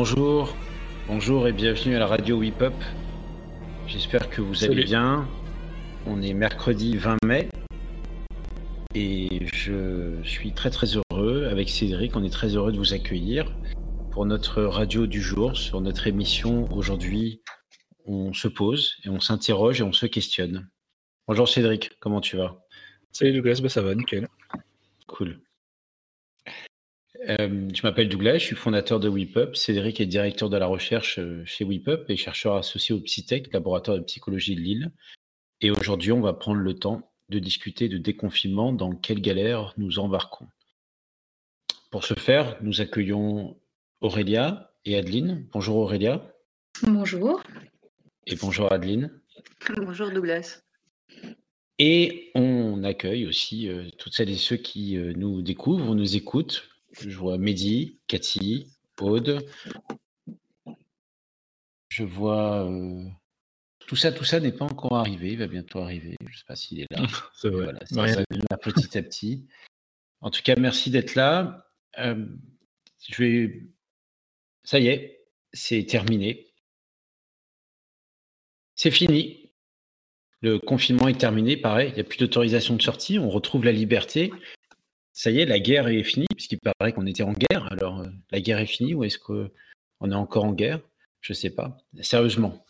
Bonjour, bonjour et bienvenue à la radio Whip Up. J'espère que vous allez bien. On est mercredi 20 mai et je suis très très heureux avec Cédric. On est très heureux de vous accueillir pour notre radio du jour. Sur notre émission aujourd'hui, on se pose et on s'interroge et on se questionne. Bonjour Cédric, comment tu vas? Salut Douglas, bah ça va, nickel. Cool. Euh, je m'appelle Douglas, je suis fondateur de WePup. Cédric est directeur de la recherche euh, chez WePup et chercheur associé au Psytech, laboratoire de psychologie de Lille. Et aujourd'hui, on va prendre le temps de discuter de déconfinement, dans quelle galère nous embarquons. Pour ce faire, nous accueillons Aurélia et Adeline. Bonjour Aurélia Bonjour. et bonjour Adeline. Bonjour Douglas. Et on accueille aussi euh, toutes celles et ceux qui euh, nous découvrent, nous écoutent. Je vois Mehdi, Cathy, Aude. Je vois. euh, Tout ça, tout ça n'est pas encore arrivé. Il va bientôt arriver. Je ne sais pas s'il est là. C'est vrai. Voilà, ça, ça vient petit à petit. En tout cas, merci d'être là. Euh, je vais. Ça y est, c'est terminé. C'est fini. Le confinement est terminé. Pareil, il n'y a plus d'autorisation de sortie. On retrouve la liberté. Ça y est, la guerre est finie, puisqu'il paraît qu'on était en guerre. Alors, euh, la guerre est finie ou est-ce qu'on est encore en guerre? Je ne sais pas. Sérieusement.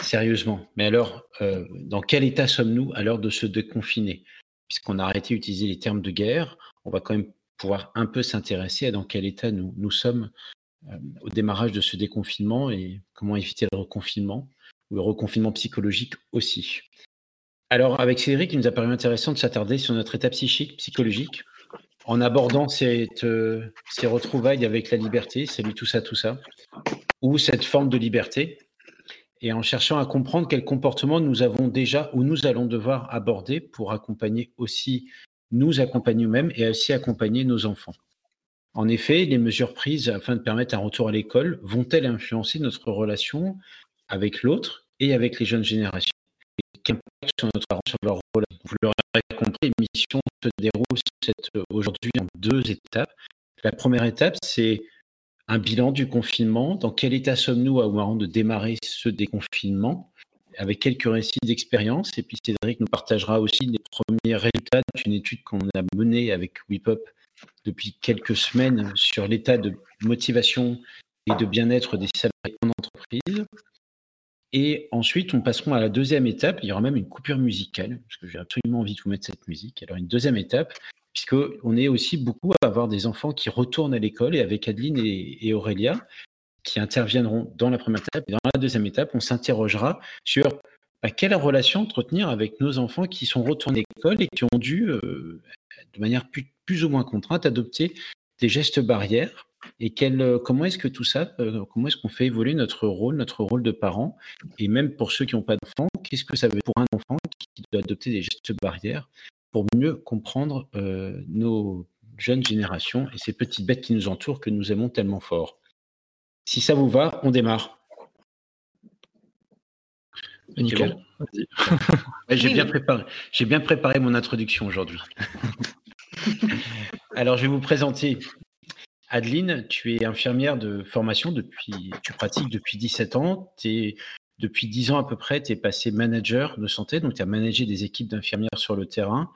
Sérieusement. Mais alors, euh, dans quel état sommes-nous à l'heure de se déconfiner? Puisqu'on a arrêté d'utiliser les termes de guerre, on va quand même pouvoir un peu s'intéresser à dans quel état nous, sommes euh, au démarrage de ce déconfinement et comment éviter le reconfinement ou le reconfinement psychologique aussi. Alors, avec Cédric, il nous a paru intéressant de s'attarder sur notre état psychique, psychologique, en abordant euh, ces retrouvailles avec la liberté, salut tout ça, tout ça, ou cette forme de liberté, et en cherchant à comprendre quels comportements nous avons déjà ou nous allons devoir aborder pour accompagner aussi, nous accompagner nous-mêmes et aussi accompagner nos enfants. En effet, les mesures prises afin de permettre un retour à l'école vont-elles influencer notre relation avec l'autre et avec les jeunes générations? Quel sur notre leur relation? Vous l'aurez compris, se déroule cette- aujourd'hui en deux étapes. La première étape, c'est un bilan du confinement. Dans quel état sommes-nous au moment de démarrer ce déconfinement Avec quelques récits d'expérience. Et puis Cédric nous partagera aussi les premiers résultats d'une étude qu'on a menée avec WePup depuis quelques semaines sur l'état de motivation et de bien-être des salariés en entreprise. Et ensuite, on passerons à la deuxième étape. Il y aura même une coupure musicale, parce que j'ai absolument envie de vous mettre cette musique. Alors, une deuxième étape, puisqu'on est aussi beaucoup à avoir des enfants qui retournent à l'école, et avec Adeline et, Aurélia, qui interviendront dans la première étape. Et dans la deuxième étape, on s'interrogera sur bah, quelle relation entretenir avec nos enfants qui sont retournés à l'école et qui ont dû, euh, de manière plus ou moins contrainte, adopter des gestes barrières. Et quel, euh, comment est-ce que tout ça, euh, comment est-ce qu'on fait évoluer notre rôle, notre rôle de parent? Et même pour ceux qui n'ont pas d'enfants, qu'est-ce que ça veut dire pour un enfant qui doit adopter des gestes barrières pour mieux comprendre euh, nos jeunes générations et ces petites bêtes qui nous entourent que nous aimons tellement fort? Si ça vous va, on démarre. Nickel. J'ai bien oui. préparé, j'ai bien préparé mon introduction aujourd'hui. Alors, je vais vous présenter Adeline. Tu es infirmière de formation depuis, tu pratiques depuis 17 ans. T'es- depuis 10 ans à peu près, tu es passé manager de santé, donc tu as managé des équipes d'infirmières sur le terrain.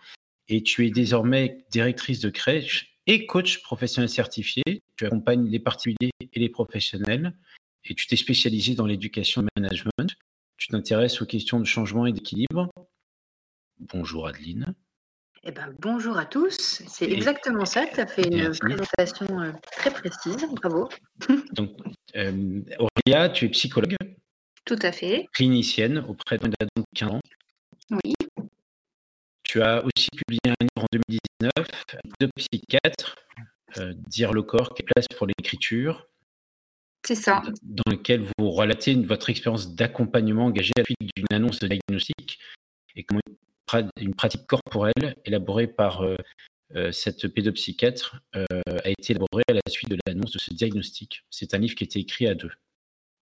Et tu es désormais directrice de crèche et coach professionnel certifié. Tu accompagnes les particuliers et les professionnels. Et tu t'es spécialisé dans l'éducation et le management. Tu t'intéresses aux questions de changement et d'équilibre. Bonjour Adeline. Eh ben, bonjour à tous. C'est exactement ça. Tu as fait une Merci. présentation euh, très précise. Bravo. Donc, euh, Aurélia, tu es psychologue, Tout à fait. clinicienne auprès de 15 ans. Oui. Tu as aussi publié un livre en 2019, de psychiatre, euh, Dire le corps, quelle place pour l'écriture, C'est ça. dans lequel vous relatez une- votre expérience d'accompagnement engagée à la suite d'une annonce de diagnostic et comment une, pra- une pratique corporelle élaborée par euh, euh, cette pédopsychiatre euh, a été élaborée à la suite de l'annonce de ce diagnostic. C'est un livre qui a été écrit à deux.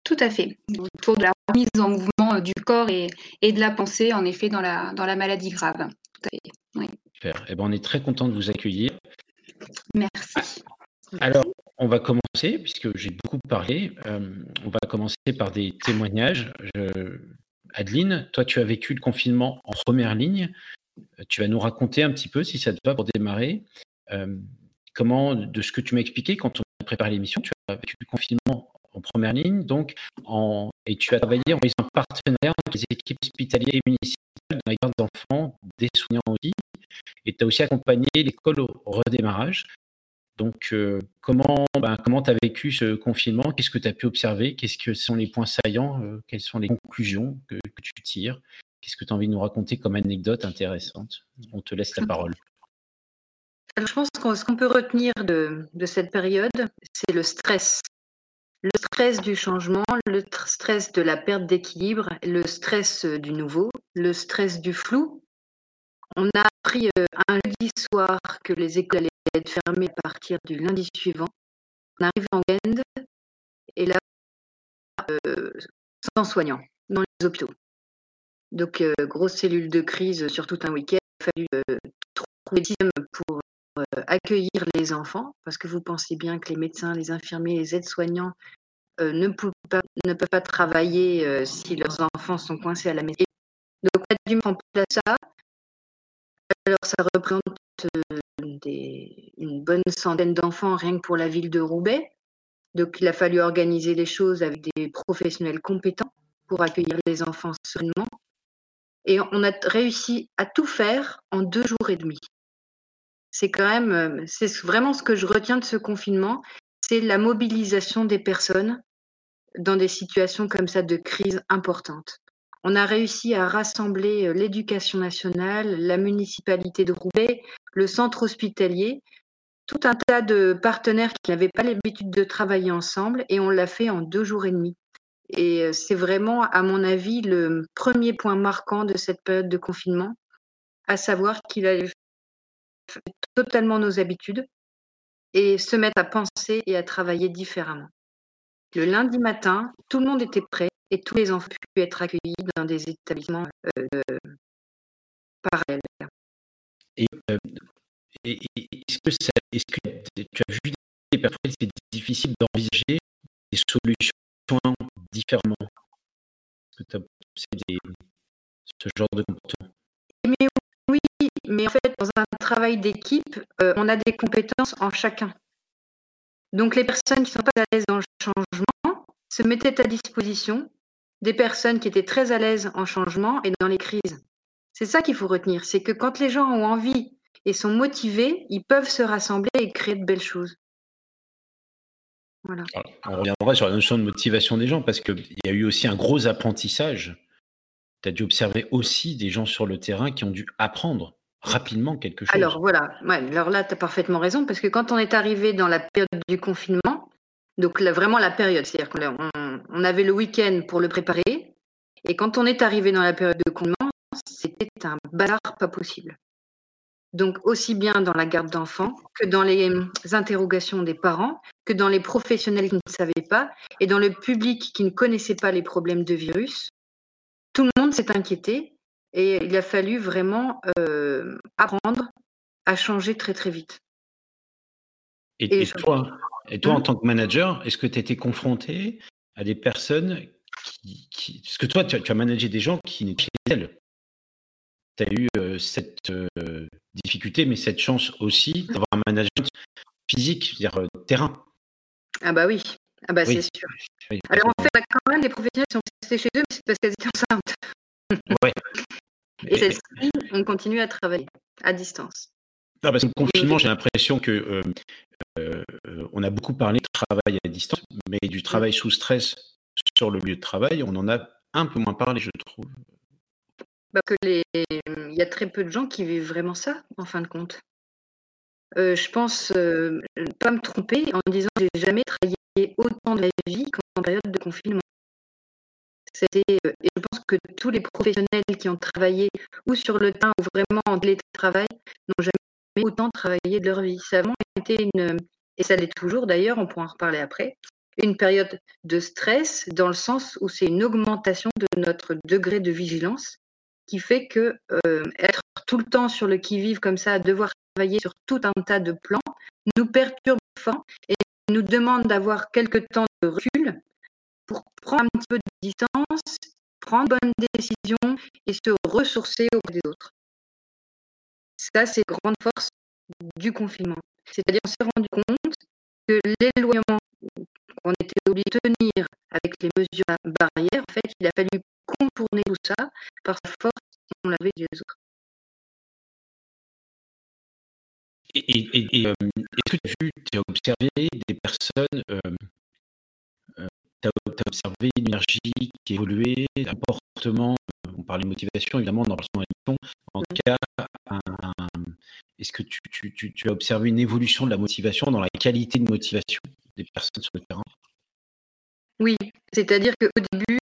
Tout à fait. Autour de la remise en mouvement du corps et, et de la pensée, en effet, dans la, dans la maladie grave. Tout à fait. Super. Eh ben, on est très content de vous accueillir. Merci. Alors, on va commencer, puisque j'ai beaucoup parlé, on va commencer par des témoignages. Adeline, toi, tu as vécu le confinement en première ligne. Tu vas nous raconter un petit peu, si ça te va, pour démarrer, comment, de ce que tu m'as expliqué quand on a préparé l'émission, tu as vécu le confinement en première ligne, donc en, et tu as travaillé en faisant partenaire avec les équipes hospitalières et municipales dans la garde d'enfants, des soignants aussi, et tu as aussi accompagné l'école au redémarrage. Donc, euh, comment ben, comment tu as vécu ce confinement? Qu'est-ce que tu as pu observer? Qu'est-ce que sont les points saillants? Euh, Quelles sont les conclusions que, tu tires? Qu'est-ce que tu as envie de nous raconter comme anecdote intéressante? On te laisse la parole. je pense que ce qu'on peut retenir de, de cette période, c'est le stress. Le stress du changement, le stress de la perte d'équilibre, le stress euh, du nouveau, le stress du flou. On a appris un lundi soir que les écoles être fermé à partir du lundi suivant. On arrive en week et là, euh, sans soignants dans les hôpitaux. Donc, euh, grosse cellule de crise sur tout un week-end. Il a fallu euh, trouver des systèmes pour accueillir les enfants, parce que vous pensez bien que les médecins, les infirmiers, les aides-soignants ne, peuvent pas, ne peuvent pas travailler si leurs enfants sont coincés à la maison. Donc, on a dû mettre en place ça. Alors, ça représente une bonne centaine d'enfants rien que pour la ville de Roubaix. Donc il a fallu organiser les choses avec des professionnels compétents pour accueillir les enfants seulement. Et on a réussi à tout faire en deux jours et demi. C'est quand même, euh, c'est vraiment ce que je retiens de ce confinement, c'est la mobilisation des personnes dans des situations comme ça de crise importante. On a réussi à rassembler euh, l'éducation nationale, la municipalité de Roubaix, le centre hospitalier, tout un tas de partenaires qui n'avaient pas l'habitude de travailler ensemble et on l'a fait en deux jours et demi. Et euh, c'est vraiment, à mon avis, le premier point marquant de cette période de confinement, à savoir qu'il a totalement nos habitudes et se mettre à penser et à travailler différemment. Le lundi matin, tout le monde était prêt et tous les enfants pu être accueillis dans des établissements euh, parallèles. Et, euh, est-ce que, tu as vu des personnes, c'est difficile d'envisager des solutions différemment? Est-ce que tu as ce genre de comportement? Mais Oui, mais en fait, dans un travail d'équipe, euh, on a des compétences en chacun. Donc les personnes qui ne sont pas à l'aise dans le changement se mettaient à disposition des personnes qui étaient très à l'aise en changement et dans les crises. C'est ça qu'il faut retenir, c'est que quand les gens ont envie et sont motivés, ils peuvent se rassembler et créer de belles choses. Voilà. on reviendra sur la notion de motivation des gens parce qu'il y a eu aussi un gros apprentissage. Tu as dû observer aussi des gens sur le terrain qui ont dû apprendre rapidement quelque chose. Alors voilà, alors là, tu as parfaitement raison parce que quand on est arrivé dans la période du confinement, donc vraiment la période, c'est-à-dire qu'on on avait le week-end pour le préparer. Et quand on est arrivé dans la période de confinement, c'était un bazar pas possible. Donc aussi bien dans la garde d'enfants que dans les interrogations des parents, que dans les professionnels qui ne savaient pas et dans le public qui ne connaissait pas les problèmes de virus. Tout le monde s'est inquiété et il a fallu vraiment euh, apprendre à changer très très vite. Et, toi, et toi, en mmh. tant que manager, est-ce que tu étais confronté à des personnes qui. Parce que toi, tu as, managé des gens qui n'étaient elles. Tu as eu euh, cette euh, difficulté, mais cette chance aussi d'avoir un management physique, c'est-à-dire euh, terrain. Ah bah oui, ah bah c'est sûr. Alors en fait, quand même des professionnels qui sont restés chez eux, mais c'est parce qu'elles étaient enceintes. Ouais. Et celles-ci, on continue à travailler à distance. Non, parce que le confinement, j'ai l'impression que euh, on a beaucoup parlé de travail à distance, mais du travail sous stress sur le lieu de travail, on en a un peu moins parlé, je trouve. Il y a très peu de gens qui vivent vraiment ça, en fin de compte. Euh, je pense euh, pas me tromper en disant que j'ai jamais travaillé autant de ma vie qu'en période de confinement. et je pense que tous les professionnels qui ont travaillé ou sur le terrain ou vraiment en télétravail n'ont jamais autant travaillé de leur vie. Ça a vraiment été une, et ça l'est toujours d'ailleurs, on pourra en reparler après, une période de stress dans le sens où c'est une augmentation de notre degré de vigilance qui fait que euh, être tout le temps sur le qui-vive comme ça, devoir travailler sur tout un tas de plans, nous perturbe fort et nous demande d'avoir quelques temps de recul pour prendre un petit peu de distance, prendre bonne décision et se ressourcer auprès des autres. Ça, c'est grande force du confinement. C'est-à-dire, on s'est rendu compte que l'éloignement qu'on était obligé de tenir avec les mesures barrières, en fait, il a fallu contourner tout ça par force on l'avait des autres. Et, euh, est-ce que tu as observé des personnes, euh, euh, tu as, observé une énergie qui évoluait, un comportement, on parlait de motivation évidemment dans l'émission, en tout cas, est-ce que tu, as observé une évolution de la motivation dans la qualité de motivation des personnes sur le terrain? Oui, c'est-à-dire qu'au début,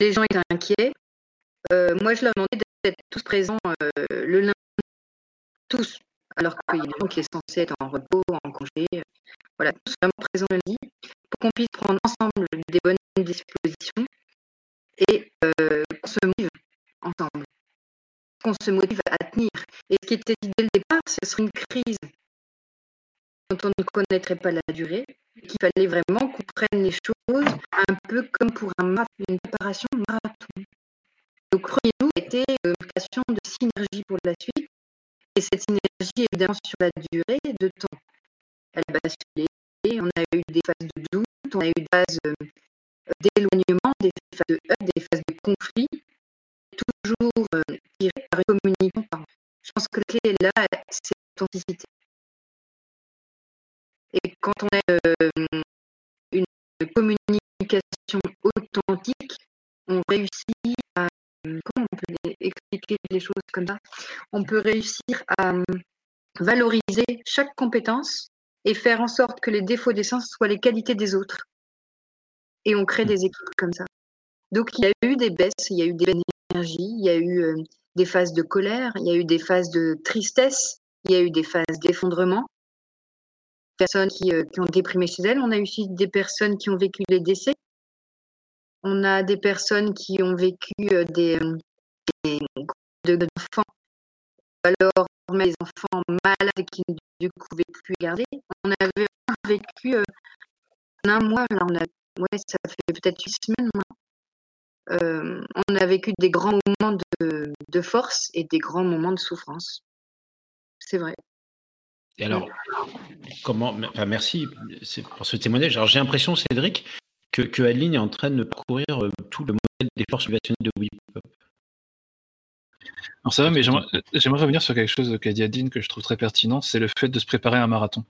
les gens étaient inquiets. moi, je leur demandais d'être tous présents le lundi, tous, alors qu'il y a des gens qui est censé être en repos, en congé. Voilà, tous présents lundi, pour qu'on puisse prendre ensemble des bonnes dispositions et se motive ensemble, qu'on se motive à tenir. Et ce qui était dit dès le départ, ce serait une crise dont on ne connaîtrait pas la durée, qu'il fallait vraiment qu'on prenne les choses un peu comme pour un une préparation marathon. Donc, premier nous était une question de synergie pour la suite. Et cette synergie, évidemment, sur la durée de temps, elle a basculé. On a eu des phases de doute, on a eu des phases euh, d'éloignement, des phases de des phases de conflit, toujours euh, par une. Je pense que la clé là, c'est l'authenticité. Et quand on a euh, une communication authentique, on réussit à comment on peut expliquer les choses comme ça? On peut réussir à hum, valoriser chaque compétence et faire en sorte que les défauts des sens soient les qualités des autres. Et on crée des équipes comme ça. Donc il y a eu des baisses, il y a eu des énergies, il y a eu euh, des phases de colère, il y a eu des phases de tristesse, il y a eu des phases d'effondrement. Personnes qui, euh, qui ont déprimé chez elles. On a eu aussi des personnes qui ont vécu les décès on a des personnes qui ont vécu euh, des, euh, des groupes d'enfants, alors des enfants malades qui ne pouvaient plus garder. On avait vécu euh, un mois, là, on a, ouais, ça fait peut-être huit semaines on a vécu des grands moments de, de, force et des grands moments de souffrance. C'est vrai. Et alors, comment, enfin, merci pour ce témoignage. Alors, j'ai l'impression, Cédric, que, que Adeline est en train de parcourir euh, tout le modèle des forces motivationnelles de WIPOP. Alors ça va, mais j'aimerais revenir sur quelque chose qu'a dit Adeline que je trouve très pertinent, c'est le fait de se préparer à un marathon.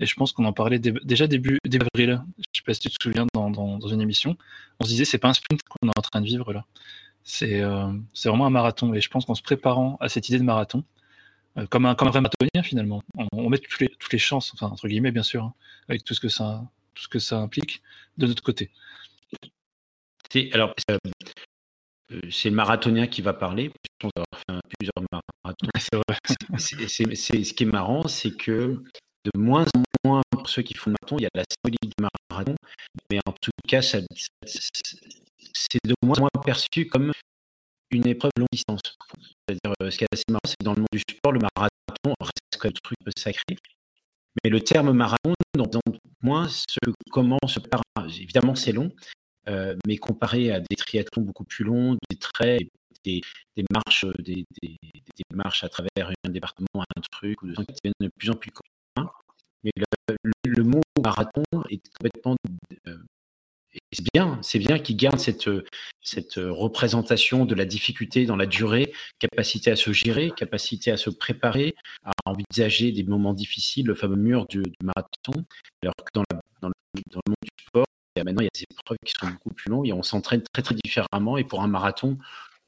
Et je pense qu'on en parlait déjà début, début avril, je ne sais pas si tu te souviens, dans, dans, une émission, on se disait c'est pas un sprint qu'on est en train de vivre là, c'est euh, vraiment un marathon. Et je pense qu'en se préparant à cette idée de marathon, euh, comme, un, comme un vrai marathonien finalement, on, met toutes les, toutes les chances, enfin entre guillemets bien sûr, hein, avec tout ce que ça, tout ce que ça implique de notre côté. Alors, euh, c'est le marathonien qui va parler. Je pense avoir fait plusieurs marathons. C'est ce qui est marrant, c'est que de moins en moins pour ceux qui font le marathon, il y a la symbolique du marathon, mais en tout cas, c'est de moins en moins perçu comme une épreuve longue distance. C'est-à-dire, euh, ce qui est assez marrant, c'est que dans le monde du sport, le marathon reste un truc sacré. Mais le terme marathon, dans moins ce comment se Évidemment, c'est long, euh, mais comparé à des triathlons beaucoup plus longs, des traits, des, marches, des, marches à travers un département, un truc, ou de de plus en plus. Mais le, mot marathon est complètement euh, c'est bien, c'est bien qu'il garde cette, cette représentation de la difficulté dans la durée, capacité à se gérer, capacité à se préparer, à envisager des moments difficiles, le fameux mur du, marathon. Alors que dans, dans, le, monde du sport, maintenant, il y a des épreuves qui sont beaucoup plus longues et on s'entraîne très, très différemment. Et pour un marathon,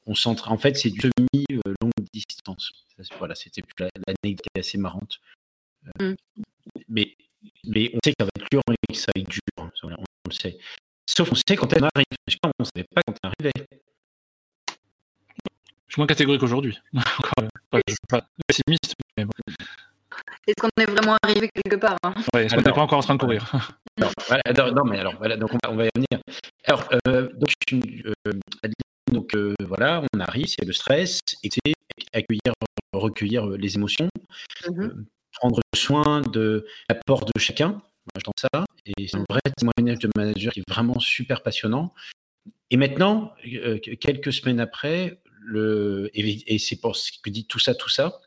on s'entraîne. En fait, c'est du semi-longue distance. Voilà, c'était l'anecdote assez marrante. Euh, mmh. Mais, mais on sait que ça va être dur et que ça va être dur. Hein, on, le sait. Sauf qu'on sait quand elle arrive. Je sais pas, on ne savait pas quand elle arrivait. Je suis moins catégorique aujourd'hui. pas, pas pessimiste, mais Est-ce qu'on est vraiment arrivé quelque part hein? Ouais, Est-ce qu'on n'est pas encore en train de courir? Non, voilà, non, mais alors, voilà, donc on va, on va y revenir. Alors, euh, donc, euh, donc euh, voilà, on arrive, c'est le stress, et c'est accueillir, recueillir les émotions, mmh prendre soin de l'apport de chacun, je pense ça. Et c'est un vrai témoignage de manager qui est vraiment super passionnant. Et maintenant, euh, quelques semaines après, le, et, c'est pour ce que dit tout ça, tout ça.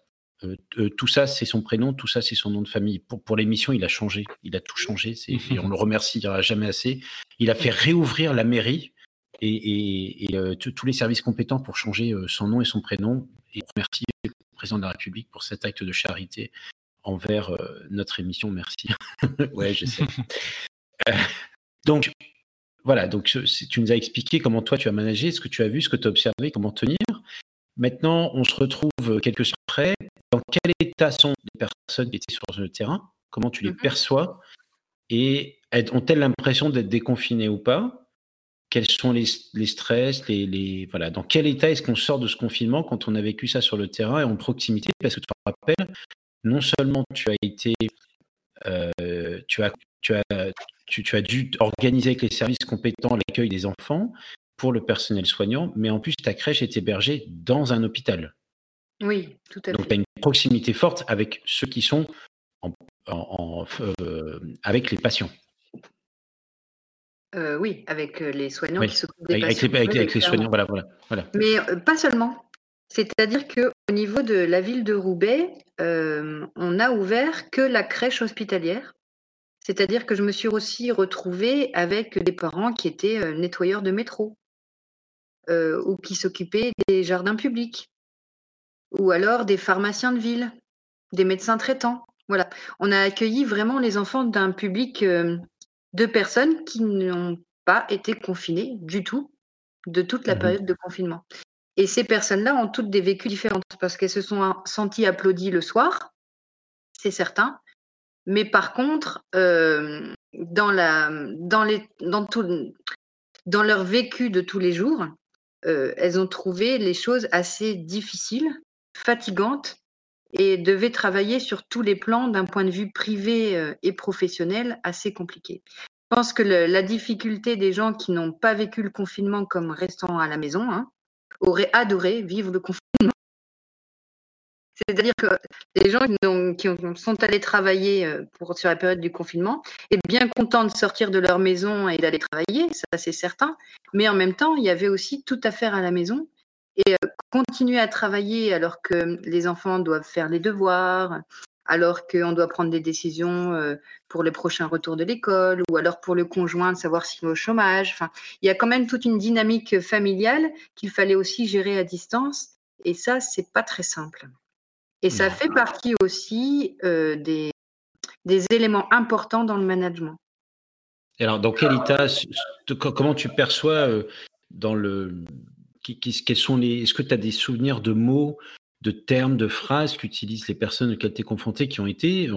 Euh, euh, tout ça, c'est son prénom, tout ça, c'est son nom de famille. Pour, pour l'émission, il a changé, il a tout changé, et on le remerciera jamais assez. Il a fait réouvrir la mairie et, tous les services compétents pour changer son nom et son prénom. Et on remercie le président de la République pour cet acte de charité envers notre émission. Merci. ouais, je sais. donc, voilà, donc tu nous as expliqué comment toi tu as managé, ce que tu as vu, ce que tu as observé, comment tenir. Maintenant, on se retrouve quelques semaines après. Dans quel état sont les personnes qui étaient sur le terrain? Comment tu les mmh perçois? Et ont-elles l'impression d'être déconfinées ou pas? Quels sont les, stress les, voilà. Dans quel état est-ce qu'on sort de ce confinement quand on a vécu ça sur le terrain et en proximité? Parce que tu te rappelles, non seulement tu as été, euh, tu as, tu as, tu, as dû organiser avec les services compétents l'accueil des enfants pour le personnel soignant, mais en plus ta crèche est hébergée dans un hôpital. Oui, tout à fait. Donc tu as une proximité forte avec ceux qui sont en, euh, avec les patients. Euh, oui, avec les soignants qui s'occupent des avec, patients. Avec, les, avec les soignants, voilà, voilà, voilà. Mais pas seulement. C'est-à-dire qu'au niveau de la ville de Roubaix, euh, on a ouvert que la crèche hospitalière. C'est-à-dire que je me suis aussi retrouvée avec des parents qui étaient euh, nettoyeurs de métro euh, ou qui s'occupaient des jardins publics ou alors des pharmaciens de ville, des médecins traitants. Voilà, on a accueilli vraiment les enfants d'un public de personnes qui n'ont pas été confinées du tout de toute la mmh période de confinement. Et ces personnes-là ont toutes des vécus différents parce qu'elles se sont senties applaudies le soir, c'est certain. Mais par contre, euh, dans, la, dans, les, dans, tout, dans leur vécu de tous les jours, euh, elles ont trouvé les choses assez difficiles, fatigantes et devaient travailler sur tous les plans d'un point de vue privé euh, et professionnel assez compliqué. Je pense que la difficulté des gens qui n'ont pas vécu le confinement comme restant à la maison, hein, auraient adoré vivre le confinement. C'est-à-dire que les gens qui, sont allés travailler euh, pour, sur la période du confinement est bien contents de sortir de leur maison et d'aller travailler, ça c'est certain. Mais en même temps, il y avait aussi tout à faire à la maison et euh, continuer à travailler alors que les enfants doivent faire les devoirs, alors qu'on doit prendre des décisions euh, pour les prochains retours de l'école ou alors pour le conjoint de savoir s'il est au chômage. Enfin, il y a quand même toute une dynamique familiale qu'il fallait aussi gérer à distance et ça, c'est pas très simple. Et ça fait partie aussi euh, des, des éléments importants dans le management. alors, dans quel état, comment tu perçois euh, dans le, les, est-ce que tu as des souvenirs de mots de termes, de phrases qu'utilisent les personnes auxquelles tu es confronté, qui ont été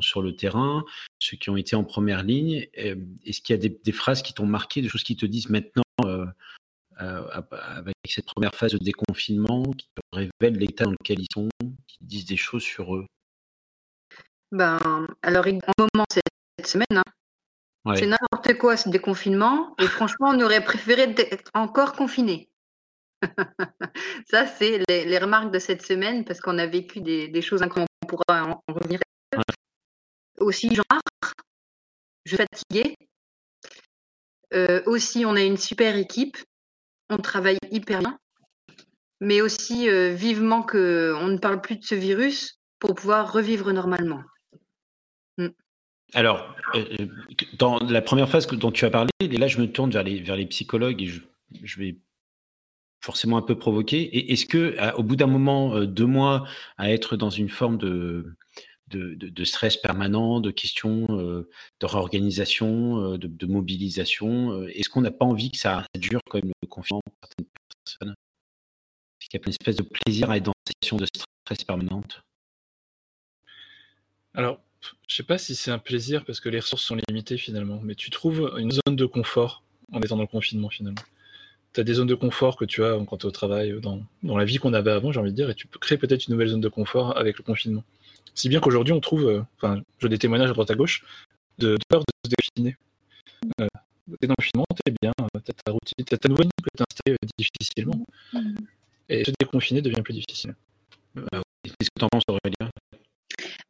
sur le terrain, ceux qui ont été en première ligne Est-ce qu'il y a des, phrases qui t'ont marqué, des choses qui te disent maintenant, euh, euh, avec cette première phase de déconfinement, qui te révèlent l'état dans lequel ils sont, qui disent des choses sur eux? Ben, Alors, en moment, cette semaine, hein. c'est n'importe quoi ce déconfinement, et franchement, on aurait préféré être encore confiné. Ça, c'est les, remarques de cette semaine parce qu'on a vécu des, choses incroyables. On pourra en, revenir. Aussi, genre, je suis fatiguée. Euh, aussi, on a une super équipe. On travaille hyper bien. Mais aussi, euh, vivement qu'on ne parle plus de ce virus pour pouvoir revivre normalement. Mm. Alors, euh, dans la première phase dont tu as parlé, et là, je me tourne vers les, vers les psychologues et je, je vais forcément un peu provoqué. Est-ce que, au bout d'un moment, euh, deux mois, à être dans une forme de, stress permanent, de questions euh, de réorganisation, euh, de, mobilisation, est-ce qu'on n'a pas envie que ça dure quand même le confinement certaines personnes? Est-ce qu'il y a une espèce de plaisir à être dans cette situation de stress permanente? Alors, je ne sais pas si c'est un plaisir parce que les ressources sont limitées finalement, mais tu trouves une zone de confort en étant dans le confinement finalement? Tu as des zones de confort que tu as quand tu es au travail, dans, dans la vie qu'on avait avant, j'ai envie de dire, et tu peux créer peut-être une nouvelle zone de confort avec le confinement. Si bien qu'aujourd'hui, on trouve, euh, enfin, j'ai des témoignages à droite à gauche, de, peur de se déconfiner. Euh, t'es dans le confinement, t'es bien, euh, t'as ta routine, t'as ta nouvelle que t'as installée euh, difficilement. Mm. Et se déconfiner devient plus difficile. Qu'est-ce que tu en penses, Aurélien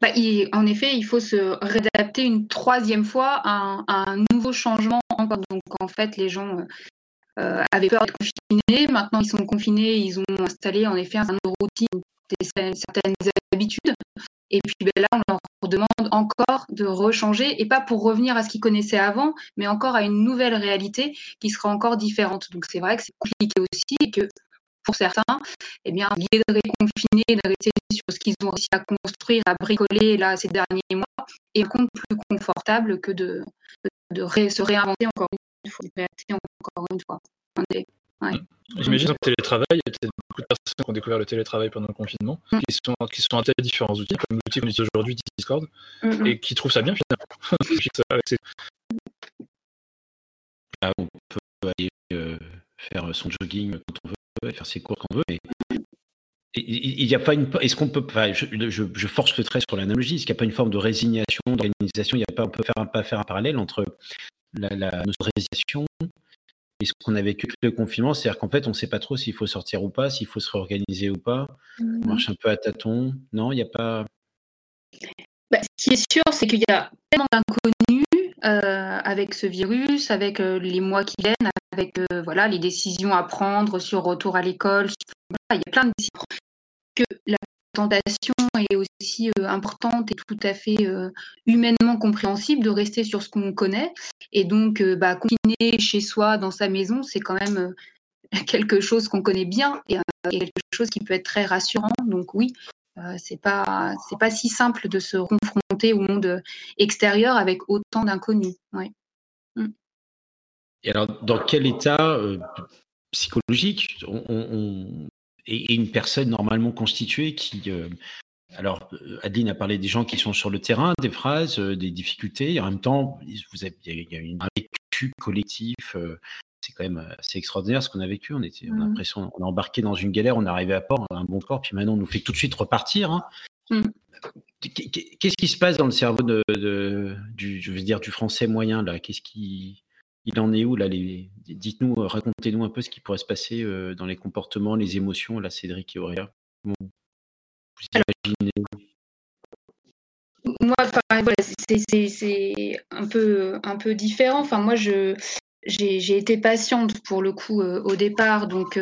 bah, en effet, il faut se réadapter une troisième fois à un, nouveau changement encore. Donc en fait, les gens euh, avaient peur d'être confinés. Maintenant, ils sont confinés, ils ont installé en effet un routine, certaines habitudes. Et puis ben là, on leur demande encore de rechanger, et pas pour revenir à ce qu'ils connaissaient avant, mais encore à une nouvelle réalité qui sera encore différente. Donc c'est vrai que c'est compliqué aussi, et que pour certains, eh bien, l'idée de réconfiner, de rester sur ce qu'ils ont réussi à construire, à bricoler là, ces derniers mois, est compte plus confortable que de, se réinventer encore une fois, encore une fois. J'imagine que le télétravail, il y a peut-être beaucoup de personnes qui ont découvert le télétravail pendant le confinement, mm. qui sont, qui sont à différents outils, comme l'outil qu'on utilise aujourd'hui, Discord, mm-hmm. et qui trouvent ça bien finalement. On peut aller euh, faire son jogging quand on veut, faire ses cours quand on veut, mais il n'y a pas une. Est-ce qu'on peut. Enfin, je, je, force le trait sur l'analogie. Est-ce qu'il n'y a pas une forme de résignation, d'organisation Il y a pas, on peut faire, pas faire un parallèle entre la, la notre résignation et ce qu'on a vécu avec le confinement, c'est-à-dire qu'en fait, on ne sait pas trop s'il faut sortir ou pas, s'il faut se réorganiser ou pas. On mmh. marche un peu à tâtons. Non, il n'y a pas. Bah, ce qui est sûr, c'est qu'il y a tellement d'inconnus euh, avec ce virus, avec euh, les mois qui viennent, avec euh, voilà, les décisions à prendre sur retour à l'école. il y a plein de décisions que la tentation est aussi euh, importante et tout à fait euh, humainement compréhensible de rester sur ce qu'on connaît. Et donc, euh, bah, chez soi, dans sa maison, c'est quand même quelque chose qu'on connaît bien et, quelque chose qui peut être très rassurant. Donc oui, c'est pas c'est pas si simple de se confronter au monde extérieur avec autant d'inconnus. Mm. Et alors, dans quel état psychologique on, et, une personne normalement constituée qui. Euh, alors, euh, Adeline a parlé des gens qui sont sur le terrain, des phrases, euh, des difficultés. Et en même temps, vous avez, il y a un vécu collectif. c'est quand même assez extraordinaire ce qu'on a vécu. On, était, on a mmh. l'impression, on a embarqué dans une galère, on est arrivé à port, un bon port, puis maintenant on nous fait tout de suite repartir. Hein. Mmh. Qu'est-ce qui se passe dans le cerveau de, du, je veux dire, du français moyen là? Qu'est-ce qui, il en est où là Dites-nous, euh, racontez-nous un peu ce qui pourrait se passer euh, dans les comportements, les émotions, là, Cédric et vous Moi, c'est un peu, un peu différent. Enfin, moi, je, j'ai été patiente pour le coup euh, au départ, donc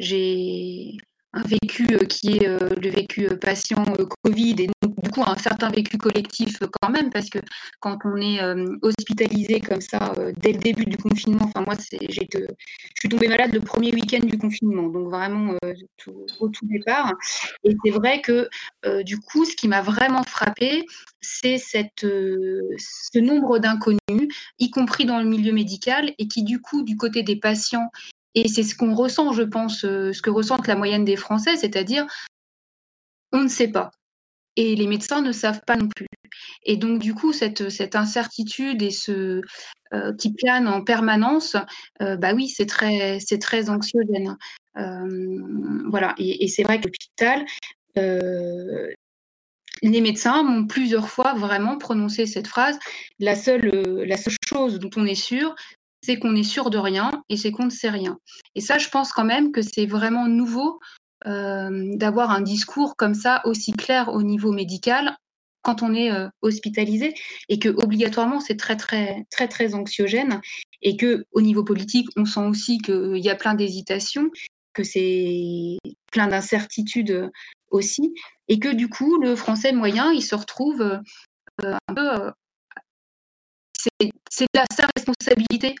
j'ai un vécu qui est le vécu patient Covid et du coup un certain vécu collectif quand même parce que quand on est hospitalisé comme ça dès le début du confinement, enfin moi j'ai je suis tombée malade le premier week-end du confinement, donc vraiment au tout départ. Et c'est vrai que du coup ce qui m'a vraiment frappé, c'est ce nombre d'inconnus, y compris dans le milieu médical, et qui du coup du côté des patients et c'est ce qu'on ressent, je pense, euh, ce que ressentent la moyenne des Français, c'est-à-dire on ne sait pas. Et les médecins ne savent pas non plus. Et donc, du coup, cette, incertitude et ce euh, qui plane en permanence, euh, bah oui, c'est très, c'est très anxiogène. voilà. Et, c'est vrai que l'hôpital, les médecins m'ont plusieurs fois vraiment prononcé cette phrase. La seule chose dont on est sûr, c'est qu'on est sûr de rien et c'est qu'on ne sait rien. Et ça, je pense quand même que c'est vraiment nouveau euh, d'avoir un discours comme ça aussi clair au niveau médical quand on est euh, hospitalisé et que obligatoirement c'est très très très très anxiogène et que au niveau politique on sent aussi qu'il y a plein d'hésitations que c'est plein d'incertitudes aussi et que du coup le français moyen il se retrouve euh, un peu c'est sa responsabilité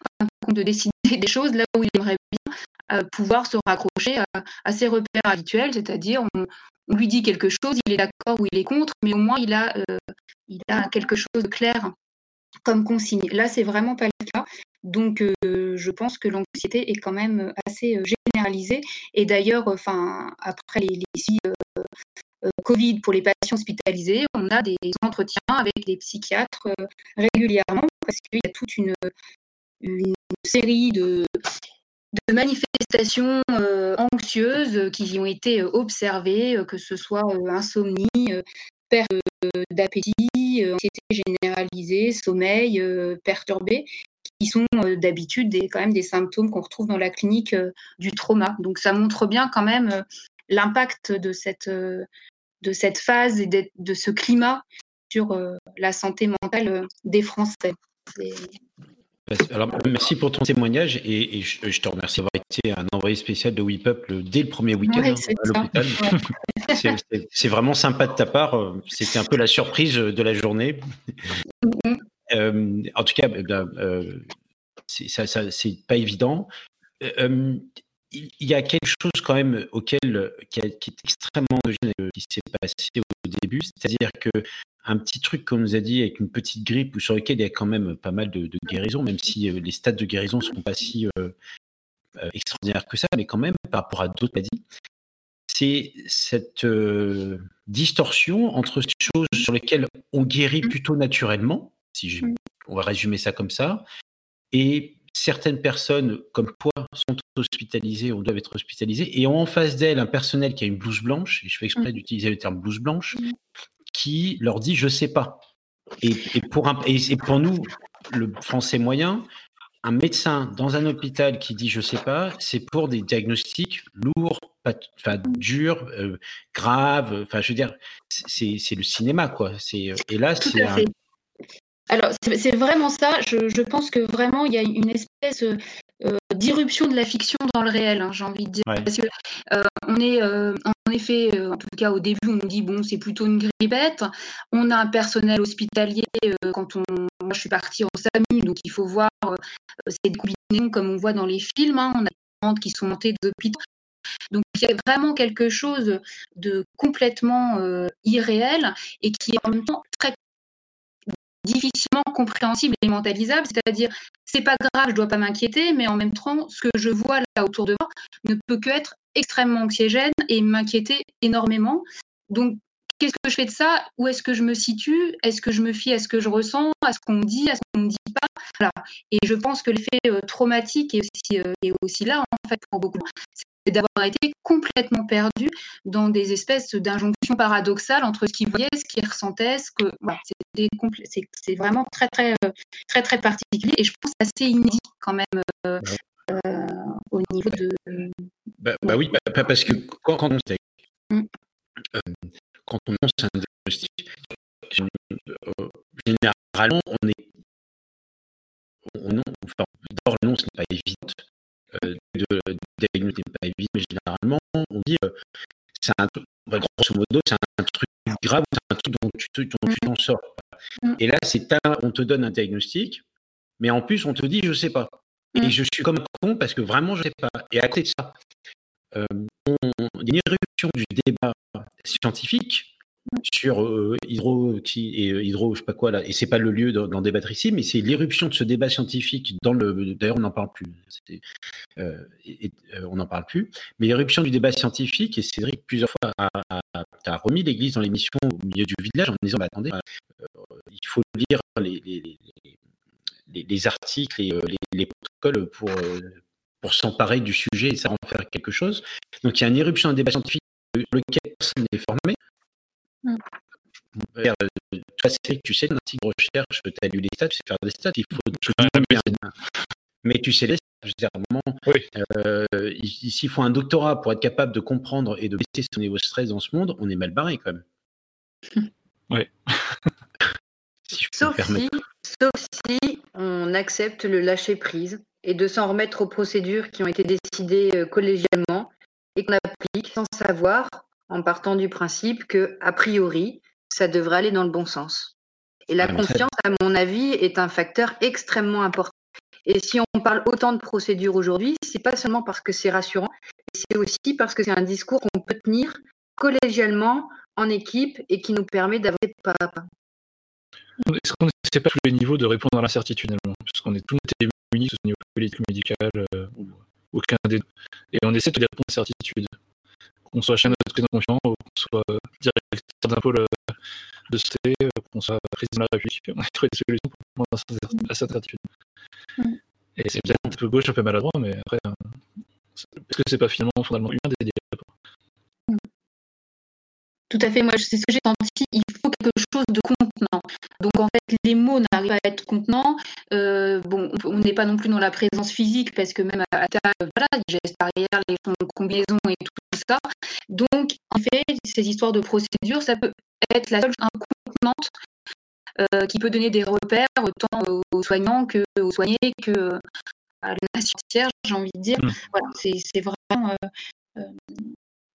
de décider des choses là où il aimerait bien euh, pouvoir se raccrocher à, ses repères habituels, c'est-à-dire on, lui dit quelque chose, il est d'accord ou il est contre, mais au moins il a, euh, quelque chose de clair comme consigne. Là, c'est vraiment pas le cas. Donc, euh, je pense que l'anxiété est quand même assez généralisée. Et d'ailleurs, enfin, après les, les Covid pour les patients hospitalisés, on a des entretiens avec les psychiatres régulièrement parce qu'il y a toute une, série de, manifestations euh, anxieuses qui ont été euh, observées, euh, que ce soit insomnie, perte d'appétit, anxiété généralisée, sommeil perturbé, qui sont d'habitude quand même des symptômes qu'on retrouve dans la clinique du trauma. Donc ça montre bien quand même l'impact de cette de cette phase et de, ce climat sur la santé mentale des Français. Alors, merci pour ton témoignage et, je, te remercie d'avoir été un envoyé spécial de WePup dès le premier week-end hein, à l'hôpital. C'est vraiment sympa de ta part. C'était un peu la surprise de la journée. Mm-hmm. Euh, en tout cas, eh euh, ça, c'est pas évident. Euh, il y a quelque chose quand même auquel qui, est extrêmement qui s'est passé au début, c'est-à-dire que un petit truc qu'on nous a dit avec une petite grippe sur lequel il y a quand même pas mal de, guérison, même si les stades de guérison ne sont pas si extraordinaires que ça, mais quand même par rapport à d'autres maladies, c'est cette distorsion entre choses sur lesquelles on guérit mmh. plutôt naturellement, si mmh. on va résumer ça comme ça, et certaines personnes comme toi sont hospitalisées ou doivent être hospitalisées et ont en face d'elles un personnel qui a une blouse blanche, et je fais exprès mmh. d'utiliser le terme blouse blanche, qui leur dit je sais pas. Et, pour, et pour nous, le français moyen, un médecin dans un hôpital qui dit je sais pas, c'est pour des diagnostics lourds, enfin durs, euh, graves. Enfin, je veux dire, c'est le cinéma quoi. C'est et là c'est un, alors, c'est vraiment ça. Je, pense que vraiment, il y a une espèce euh, d'irruption de la fiction dans le réel, hein, j'ai envie de dire. Parce que euh, on est, euh, en effet, en tout cas au début, on nous dit, bon, c'est plutôt une grippette. On a un personnel hospitalier, quand on, moi je suis partie en SAMU, donc il faut voir ces combinaisons comme on voit dans les films. Hein. on a des gens qui sont montées des hôpitaux. Donc il y a vraiment quelque chose de complètement irréel et qui est en même temps très difficilement compréhensible et mentalisable, c'est-à-dire c'est pas grave, je dois pas m'inquiéter, mais en même temps, ce que je vois là autour de moi ne peut que être extrêmement anxiogène et m'inquiéter énormément. Donc, qu'est-ce que je fais de ça? Où est-ce que je me situe? Est-ce que je me fie à ce que je ressens, à ce qu'on dit, à ce qu'on me dit pas? Et je pense que l'effet euh, traumatique est aussi, euh, est aussi là, en fait, pour beaucoup c'est d'avoir été complètement perdu dans des espèces d'injonctions paradoxales entre ce qu'ils voyaient, ce qu'ils ressentaient, ce que c'est vraiment très très très très particulier et je pense assez inédit quand même euh, euh, au niveau de. Bah, bah oui, parce que quand, quand on euh, quand on lance un diagnostic, généralement on est on, enfin, d'abord l'annonce n'est pas évidente euh, de diagnostic n'est pas évident, mais généralement, on dit euh, c'est un grosso modo, c'est un truc grave, c'est un truc dont tu dont tu t'en sors. Mm. Et là, c'est on te donne un diagnostic, mais en plus, on te dit je sais pas. Et mm. je suis comme un con parce que vraiment, je sais pas. Et à côté de ça, euh, il y a une éruption du débat scientifique sur euh, hydro qui et euh, hydro je sais pas quoi là. Et c'est pas le lieu d'en débattre ici mais c'est l'éruption de ce débat scientifique d'ailleurs on n'en parle plus. Euh, on n'en parle plus. Mais l'éruption du débat scientifique et Cédric plusieurs fois a, remis l'église dans l'émission au milieu du village en disant bah, attendez il faut lire les, les, les, articles et les, protocoles pour s'emparer du sujet et ça en faire quelque chose. Donc il y a une éruption d'un débat scientifique lequel personne n'est formé Mmh. Euh, toi, c'est tu sais, dans un article de recherche, tu as lu les stats, tu sais faire des stats, il faut tout. Mais tu sais les stats, oui. euh, s'il faut un doctorat pour être capable de comprendre et de baisser son niveau de stress dans ce monde, on est mal barré quand même. Oui. sauf, si, sauf si on accepte le lâcher prise et de s'en remettre aux procédures qui ont été décidées euh, collégialement et qu'on applique sans savoir en partant du principe que, a priori, ça devrait aller dans le bon sens. Et la confiance, à mon avis, est un facteur extrêmement important. Et si on parle autant de procédures aujourd'hui, c'est pas seulement parce que c'est rassurant, c'est aussi parce que c'est un discours qu'on peut tenir collégialement, en équipe, et qui nous permet d'avancer pas à pas. Est-ce qu'on n'essaie pas tous les niveaux de répondre à l'incertitude Puisqu'on est tous démunis au niveau politique, médical, euh, aucun des deux. Et on essaie de répondre à l'incertitude qu'on soit chaîne de confiant, ou qu'on soit directeur d'un pôle euh, de santé, euh, qu'on soit président de la République, on a trouvé des solutions pour répondre à cette attitude. Mm. Et c'est peut-être un peu gauche, un peu maladroit, mais après, euh, est-ce que c'est pas finalement fondamentalement humain d'aider Tout à fait, moi c'est ce que j'ai senti, il faut quelque chose de contenant. Donc en fait, les mots n'arrivent pas à être contenants. Euh, bon, on n'est pas non plus dans la présence physique parce que même à table, voilà, les gestes arrière, les sons de combinaison et tout ça. Donc en fait, ces histoires de procédure, ça peut être la seule contenante euh, qui peut donner des repères autant aux soignants que aux soignés que à la nation entière, j'ai envie de dire. Mmh. Voilà, c'est vraiment euh,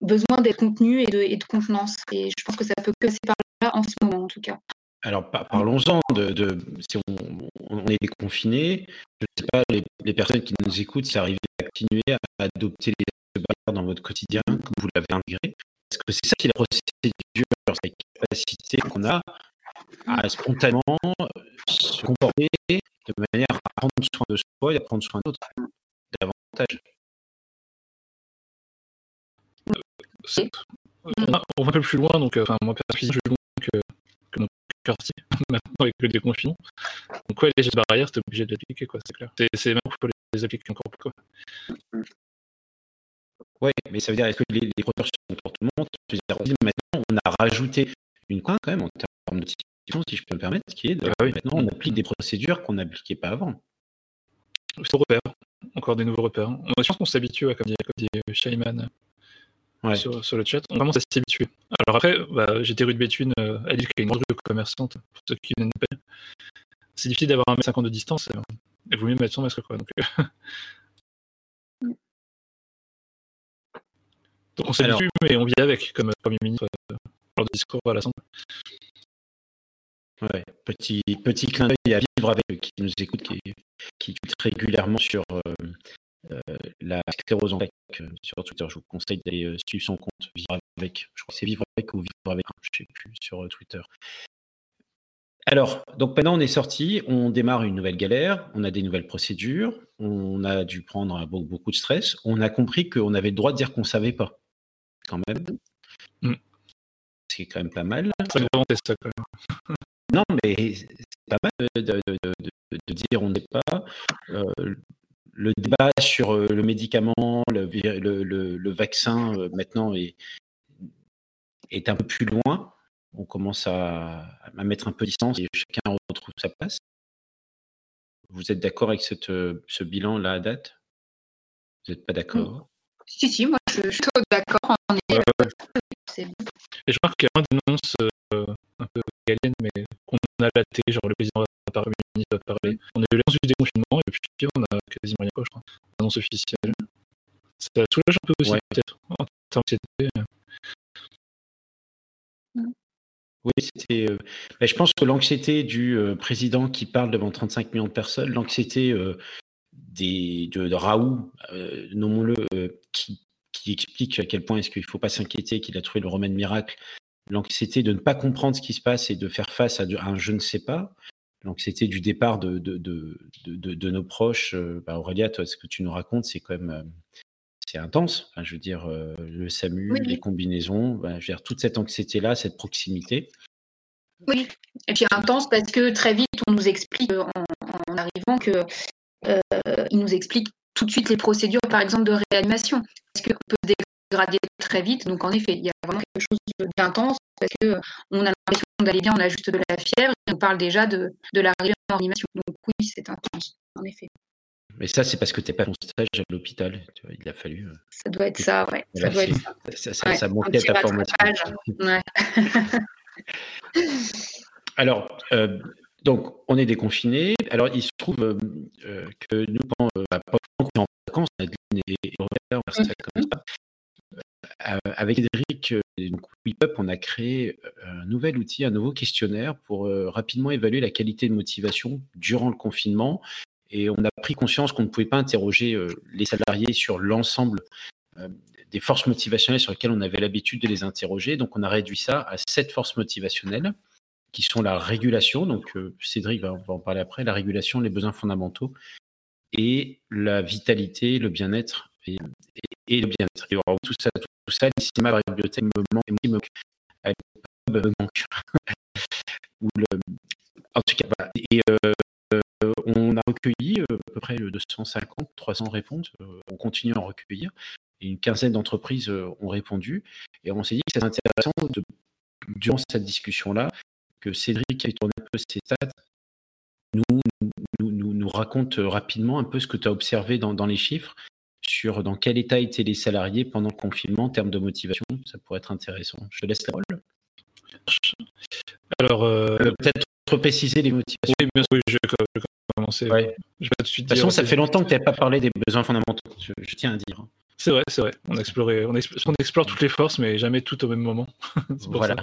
besoin d'être contenu et de, et de contenance. Et je pense que ça peut que passer par là en ce moment, en tout cas. Alors, parlons-en de, si on, est déconfiné, je ne sais pas, les, personnes qui nous écoutent, si arrivez à continuer à adopter les barrières dans votre quotidien, comme vous l'avez intégré? Est-ce que c'est ça qui est la procédure, la capacité qu'on a à spontanément se comporter de manière à prendre soin de soi et à prendre soin d'autres? Davantage on va un peu plus loin, donc euh, enfin, moi personnellement, plus loin que, que mon quartier, maintenant avec le déconfinement. Donc ouais, les gestes barrières, t'es obligé de l'appliquer, quoi, c'est clair. C'est même pour les appliquer encore plus, quoi. Ouais, mais ça veut dire, est-ce que les, les sont pour tout le monde? Maintenant, on a rajouté une coin quand même en termes de si je peux me permettre, qui est de, ah maintenant on applique des procédures qu'on n'appliquait pas avant. C'est repères, encore des nouveaux repères. Je pense qu'on s'habitue, comme dit, comme dit Sur, le chat. On commence à s'y habituer. Alors après, bah, j'étais rue de Béthune, euh, à Lille, qui est une grande rue commerçante, pour ceux qui ne pas. C'est difficile d'avoir un mètre cinquante de distance, et, il vaut mieux mettre son masque. Quoi, donc, euh. donc on s'habitue, mais on vit avec, comme Premier ministre euh, lors du discours à l'Assemblée. Ouais, petit, petit clin d'œil à vivre avec qui nous écoute, qui, qui tweet régulièrement sur euh, la sclérose en euh, sur Twitter. Je vous conseille d'aller euh, suivre son compte Vivre avec. Je crois que c'est Vivre avec ou Vivre avec, je ne sais plus, sur Twitter. Alors, donc maintenant on est sorti, on démarre une nouvelle galère, on a des nouvelles procédures, on a dû prendre beaucoup de stress, on a compris qu'on avait le droit de dire qu'on ne savait pas, quand même. Mm. C'est quand même pas mal. Ça ça, quand même. non, mais c'est pas mal de, dire on n'est pas le débat sur euh, le médicament, le, vaccin, euh, maintenant, est, est un peu plus loin. On commence à, mettre un peu de distance et chacun retrouve sa place. Vous êtes d'accord avec cette, euh, ce bilan-là à date? Vous n'êtes pas d'accord? Si, si, moi je, suis d'accord. Et je crois qu'il y a un d'annonces un peu galienne, mais qu'on a la télé, genre le président va parler. On a eu l'annonce du déconfinement et puis on a quasiment rien, quoi, je crois. L'annonce officielle. Ça soulage un peu aussi, peut-être, en termes d'anxiété. Oui, c'était. Euh, je pense que l'anxiété du euh, président qui parle devant 35 millions de personnes, l'anxiété euh, des, de, de Raoult, nommons-le, qui, qui, explique à quel point est-ce qu'il ne faut pas s'inquiéter, qu'il a trouvé le remède miracle, l'anxiété de ne pas comprendre ce qui se passe et de faire face à, un je ne sais pas, l'anxiété du départ de, de, de, de nos proches. Euh, bah Aurélia, toi, ce que tu nous racontes, c'est quand même euh, c'est intense. je veux dire, euh, le SAMU, les combinaisons, bah, je veux dire, toute cette anxiété-là, cette proximité. Oui, et puis intense parce que très vite, on nous explique en, en arrivant que nous explique tout de suite les procédures, par exemple, de réanimation. Parce qu'on peut dégrader très vite. Donc, en effet, il y a vraiment quelque chose d'intense parce qu'on a l'impression d'aller bien, on a juste de la fièvre et on parle déjà de, de l'arrivée en. Donc, oui, c'est intense, en effet. Mais ça, c'est parce que tu n'es pas en stage à l'hôpital. Il a fallu. Euh, ça doit être ça, ouais. Ça, doit être ça. ça, ça, manquait à ta formation. Ouais. Alors, euh, donc, on est déconfiné. Alors, il se trouve euh, que nous, pendant, bah, pendant qu'on est en vacances, on a des on va ça comme ça. Euh, avec Eric, euh, on a créé euh, un nouvel outil, un nouveau questionnaire pour rapidement évaluer la qualité de motivation durant le confinement. Et on a pris conscience qu'on ne pouvait pas interroger les salariés sur l'ensemble des forces motivationnelles sur lesquelles on avait l'habitude de les interroger. Donc, on a réduit ça à sept forces motivationnelles qui sont la régulation, donc Cédric va, en parler après, la régulation, les besoins fondamentaux, et la vitalité, le bien-être et, le bien-être. Et tout ça, tout ça, ici, ma bibliothèque me manque, me. En tout cas, voilà. Et euh, on a recueilli euh, à peu près 250, 300 réponses. Euh, on continue à en recueillir. Une quinzaine d'entreprises ont répondu. Et on s'est dit que c'est intéressant de durant cette discussion-là, que Cédric qui tourné un peu ses stats, nous, nous, nous, raconte rapidement un peu ce que tu as observé dans, dans, les chiffres sur dans quel état étaient les salariés pendant le confinement en termes de motivation. Ça pourrait être intéressant. Je te laisse la parole. Alors, euh, euh, peut-être préciser les motivations. Oui, bien sûr, je vais commencer. Ouais. Je vais tout de suite toute façon, ça fait longtemps que tu n'avais pas parlé des besoins fondamentaux. Je, je tiens à dire. Hein. C'est vrai, c'est vrai. On, exploré, on, explore, on, explore toutes les forces, mais jamais toutes au même moment. voilà.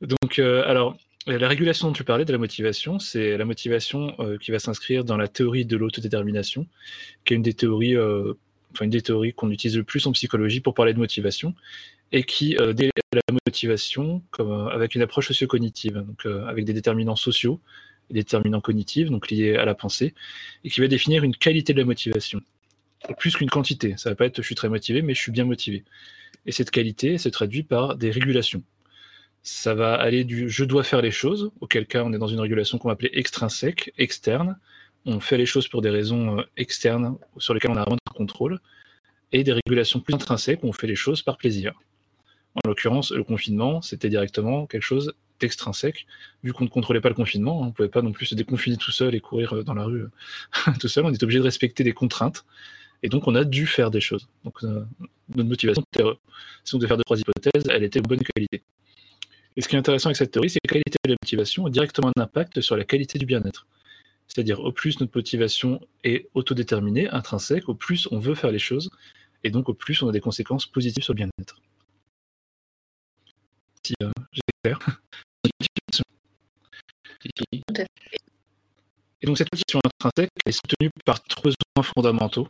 Donc, euh, alors, la régulation dont tu parlais de la motivation, c'est la motivation euh, qui va s'inscrire dans la théorie de l'autodétermination, qui est une des théories, euh, une des théories qu'on utilise le plus en psychologie pour parler de motivation, et qui euh, la motivation euh, avec une approche socio-cognitive, donc avec des déterminants sociaux et des déterminants cognitifs, donc liés à la pensée, et qui va définir une qualité de la motivation, plus qu'une quantité. Ça va pas être je suis très motivé, mais je suis bien motivé. Et cette qualité se traduit par des régulations ça va aller du je dois faire les choses, auquel cas on est dans une régulation qu'on va appeler extrinsèque, externe. On fait les choses pour des raisons euh, externes sur lesquelles on a moins de contrôle, et des régulations plus intrinsèques où on fait les choses par plaisir. En l'occurrence, le confinement, c'était directement quelque chose d'extrinsèque, vu qu'on ne contrôlait pas le confinement, on ne pouvait pas non plus se déconfiner tout seul et courir euh, dans la rue euh, tout seul, on est obligé de respecter des contraintes, et donc on a dû faire des choses. Donc notre motivation, si on devait faire deux, trois hypothèses, elle était de bonne qualité. Et ce qui est intéressant avec cette théorie, c'est que la qualité de la motivation a directement un impact sur la qualité du bien-être. C'est-à-dire, au plus notre motivation est autodéterminée, intrinsèque, au plus on veut faire les choses, et donc au plus on a des conséquences positives sur le bien-être. Si euh, j'ai clair. Et donc cette motivation intrinsèque est soutenue par trois besoins fondamentaux,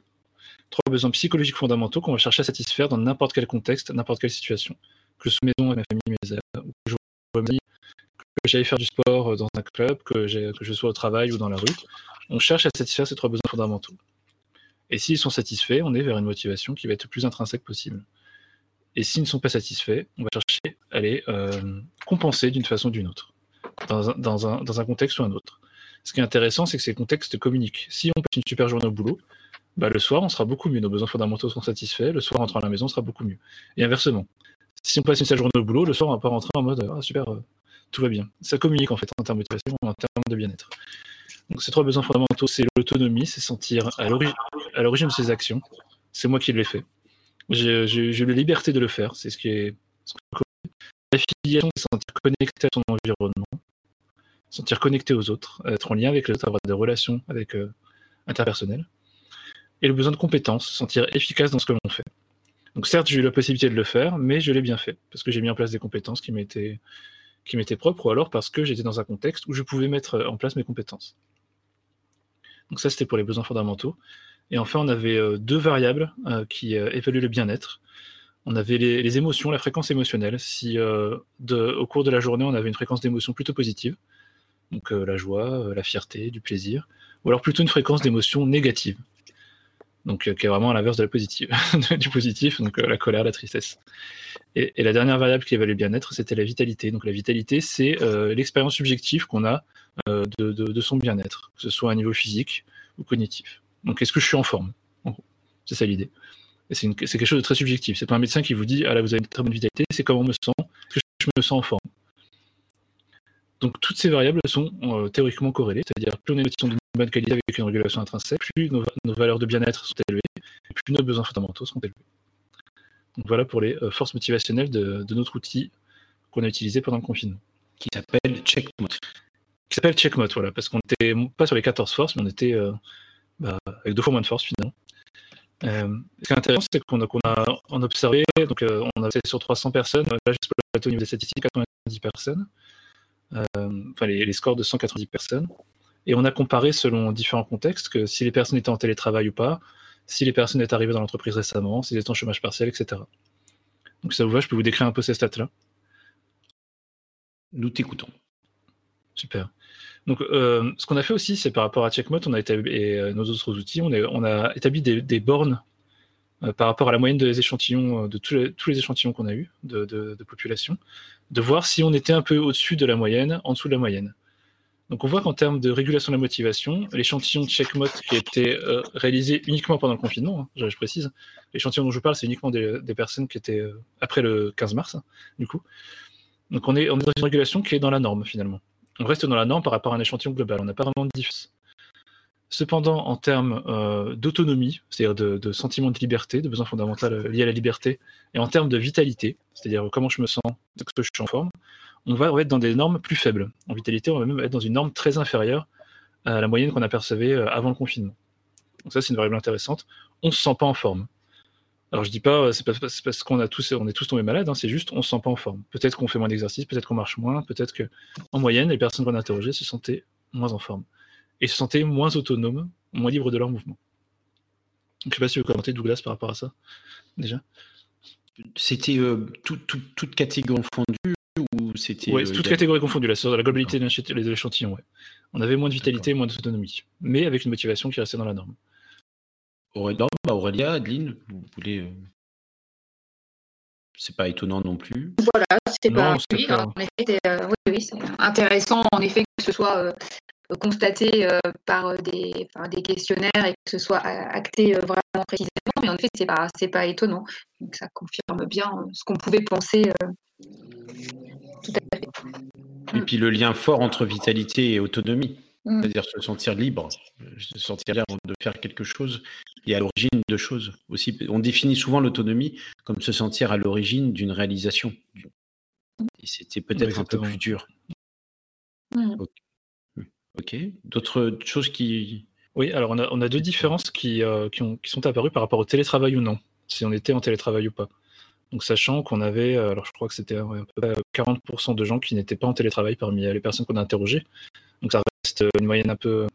trois besoins psychologiques fondamentaux qu'on va chercher à satisfaire dans n'importe quel contexte, n'importe quelle situation que je sois maison et ma famille, mes amis, que que j'aille faire du sport dans un club, que, je sois au travail ou dans la rue, on cherche à satisfaire ces trois besoins fondamentaux. Et s'ils sont satisfaits, on est vers une motivation qui va être le plus intrinsèque possible. Et s'ils ne sont pas satisfaits, on va chercher à les euh, compenser d'une façon ou d'une autre, dans un, contexte ou un autre. Ce qui est intéressant, c'est que ces contextes communiquent. Si on passe une super journée au boulot, bah, le soir, on sera beaucoup mieux. Nos besoins fondamentaux seront satisfaits. Le soir, en rentrant à la maison, on sera beaucoup mieux. Et inversement, si on passe une seule journée au boulot, le soir, on va pas rentrer en mode ah, super, euh, tout va bien. Ça communique en fait en termes de motivation, en termes de bien-être. Donc ces trois besoins fondamentaux, c'est l'autonomie, c'est sentir à l'origine de ses actions. C'est moi qui l'ai fait. J'ai la liberté de le faire. C'est ce qui est. L'affiliation, c'est sentir connecté à son environnement, sentir connecté aux autres, être en lien avec les autres, avoir des relations avec euh, interpersonnelles. Et le besoin de compétences, sentir efficace dans ce que l'on fait. Donc certes, j'ai eu la possibilité de le faire, mais je l'ai bien fait, parce que j'ai mis en place des compétences qui m'étaient propres, ou alors parce que j'étais dans un contexte où je pouvais mettre en place mes compétences. Donc ça, c'était pour les besoins fondamentaux. Et enfin, on avait euh, deux variables euh, qui euh, évaluaient le bien-être. On avait les, émotions, la fréquence émotionnelle. Si au cours de la journée, on avait une fréquence d'émotion plutôt positive, donc la joie, la fierté, du plaisir, ou alors plutôt une fréquence d'émotion négative, donc euh, qui est vraiment à l'inverse de la positive, du positif, donc euh, la colère, la tristesse. Et, la dernière variable qui évalue le bien-être, c'était la vitalité. Donc la vitalité, c'est euh, l'expérience subjective qu'on a de, son bien-être, que ce soit à niveau physique ou cognitif. Donc est-ce que je suis en forme C'est ça l'idée. C'est quelque chose de très subjectif. C'est pas un médecin qui vous dit ah là vous avez une très bonne vitalité, c'est comment on me sent, est-ce que je me sens en forme? Donc toutes ces variables sont théoriquement corrélées, c'est-à-dire plus on est une bonne qualité avec une régulation intrinsèque, plus nos, valeurs de bien-être sont élevées, plus nos besoins fondamentaux sont élevés. Donc voilà pour les euh, forces motivationnelles de, notre outil qu'on a utilisé pendant le confinement. Qui s'appelle Checkmate. Qui s'appelle Checkmate, voilà, parce qu'on n'était pas sur les 14 forces, mais on était euh, bah, avec deux fois moins de force finalement. Euh, ce qui est intéressant, c'est qu'on a, a, observé, donc on a fait sur 300 personnes, là j'exploite au niveau des statistiques, 90 personnes, enfin les, scores de 190 personnes. Et on a comparé selon différents contextes que si les personnes étaient en télétravail ou pas, si les personnes étaient arrivées dans l'entreprise récemment, si elles étaient en chômage partiel, etc. Donc ça vous va, je peux vous décrire un peu ces stats-là. Nous t'écoutons. Super. Donc, euh, ce qu'on a fait aussi, c'est par rapport à Checkmate, on a établi, et euh, nos autres outils, on, on a établi des, bornes euh, par rapport à la moyenne des échantillons, de tous les, échantillons qu'on a eus de, de, population, de voir si on était un peu au-dessus de la moyenne, en dessous de la moyenne. Donc on voit qu'en termes de régulation de la motivation, l'échantillon de checkmate qui a été euh, réalisé uniquement pendant le confinement, hein, je précise, l'échantillon dont je parle, c'est uniquement des, personnes qui étaient euh, après le 15 mars, du coup. Donc on est, dans une régulation qui est dans la norme finalement. On reste dans la norme par rapport à un échantillon global. On n'a pas vraiment de différence. Cependant, en termes euh, d'autonomie, c'est-à-dire de, sentiment de liberté, de besoin fondamental lié à la liberté, et en termes de vitalité, c'est-à-dire comment je me sens, est-ce que je suis en forme, on va être dans des normes plus faibles. En vitalité, on va même être dans une norme très inférieure à la moyenne qu'on apercevait euh, avant le confinement. Donc ça, c'est une variable intéressante. On ne se sent pas en forme. Alors je dis pas, euh, c'est parce qu'on a tous, on est tous tombés malades, hein, c'est juste on se sent pas en forme. Peut-être qu'on fait moins d'exercice, peut-être qu'on marche moins, peut-être que en moyenne, les personnes qu'on a interrogées se sentaient moins en forme et se sentaient moins autonomes, moins libres de leur mouvement. Je ne sais pas si vous commentez Douglas par rapport à ça, déjà. C'était euh, toute catégorie confondue ou c'était. Oui, euh, toute catégorie confondue, la, la globalité de l'échantillon, ouais. On avait moins de vitalité, moins d'autonomie, mais avec une motivation qui restait dans la norme. Aurélia, bah, Aurélia, Adeline, vous voulez. Euh, c'est pas étonnant non plus. Voilà, c'est pas. Oui, en effet, euh, oui, c'est intéressant en effet que ce soit euh, constaté par des, des, questionnaires et que ce soit acté vraiment précisément, mais en effet, c'est pas, c'est pas étonnant. Donc ça confirme bien ce qu'on pouvait penser. Tout à fait. Et puis le lien fort entre vitalité et autonomie. Mm. C'est-à-dire se sentir libre, se sentir libre de faire quelque chose et à l'origine de choses aussi. On définit souvent l'autonomie comme se sentir à l'origine d'une réalisation. Et c'était peut-être un peu plus dur. Mm. Ok. D'autres choses qui. Oui, alors on a, deux différences qui, euh, qui, sont apparues par rapport au télétravail ou non, si on était en télétravail ou pas. Donc sachant qu'on avait, euh, alors je crois que c'était à peu près 40% de gens qui n'étaient pas en télétravail parmi les personnes qu'on a interrogées. Donc ça reste une moyenne un peu,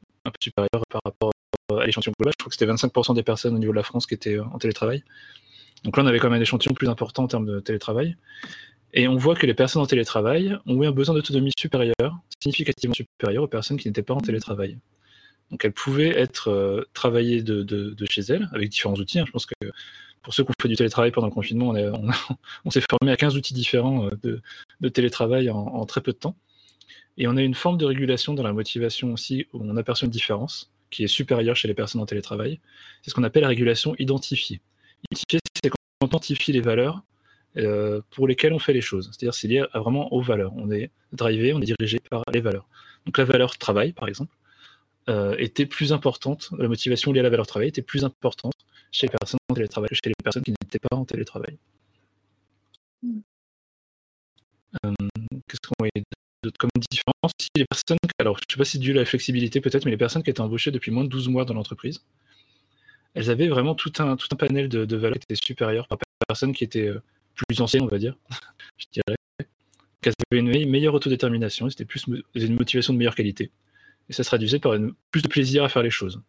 supérieure par rapport à l'échantillon global. Je crois que c'était 25% des personnes au niveau de la France qui étaient en télétravail. Donc là, on avait quand même un échantillon plus important en termes de télétravail. Et on voit que les personnes en télétravail ont eu un besoin d'autonomie supérieur, significativement supérieur aux personnes qui n'étaient pas en télétravail. Donc elles pouvaient être euh, travaillées de, de, chez elles avec différents outils. Hein. Je pense que pour ceux qui ont fait du télétravail pendant le confinement, on, s'est formé à 15 outils différents euh, de, télétravail en, très peu de temps. Et on a une forme de régulation dans la motivation aussi, où on aperçoit une différence qui est supérieure chez les personnes en télétravail. C'est ce qu'on appelle la régulation identifiée. Identifiée, c'est quand on identifie les valeurs euh, pour lesquelles on fait les choses. C'est-à-dire c'est lié vraiment aux valeurs. On est drivé, on est dirigé par les valeurs. Donc la valeur travail, par exemple, euh, était plus importante, la motivation liée à la valeur travail était plus importante chez les personnes télétravail que chez les personnes qui n'étaient pas en télétravail. Euh, qu'est-ce qu'on voyait comme différence? Les personnes, alors je ne sais pas si c'est dû à la flexibilité peut-être, mais les personnes qui étaient embauchées depuis moins de 12 mois dans l'entreprise, elles avaient vraiment tout un, tout un panel de, valeurs qui était supérieur par personnes qui étaient euh, plus anciennes, on va dire, je dirais, qu'elles avaient une meilleure autodétermination, c'était plus une motivation de meilleure qualité. Et ça se traduisait par plus de plaisir à faire les choses.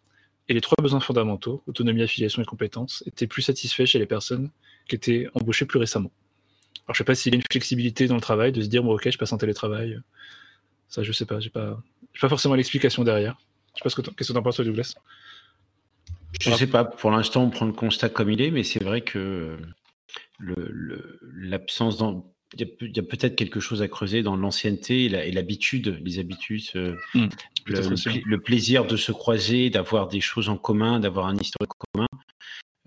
Et les trois besoins fondamentaux, autonomie, affiliation et compétence, étaient plus satisfaits chez les personnes qui étaient embauchées plus récemment. Alors, je sais pas s'il y a une flexibilité dans le travail de se dire, bon, ok, je passe en télétravail. Ça, je sais pas. J'ai pas, pas forcément l'explication derrière. Je sais pas ce que qu'est-ce que tu en penses, Douglas? Je sais pas. Pour l'instant, on prend le constat comme il est, mais c'est vrai que l'absence le, il y a, peut-être quelque chose à creuser dans l'ancienneté et l'habitude, les habitudes, euh, mmh, le, plaisir de se croiser, d'avoir des choses en commun, d'avoir un historique commun,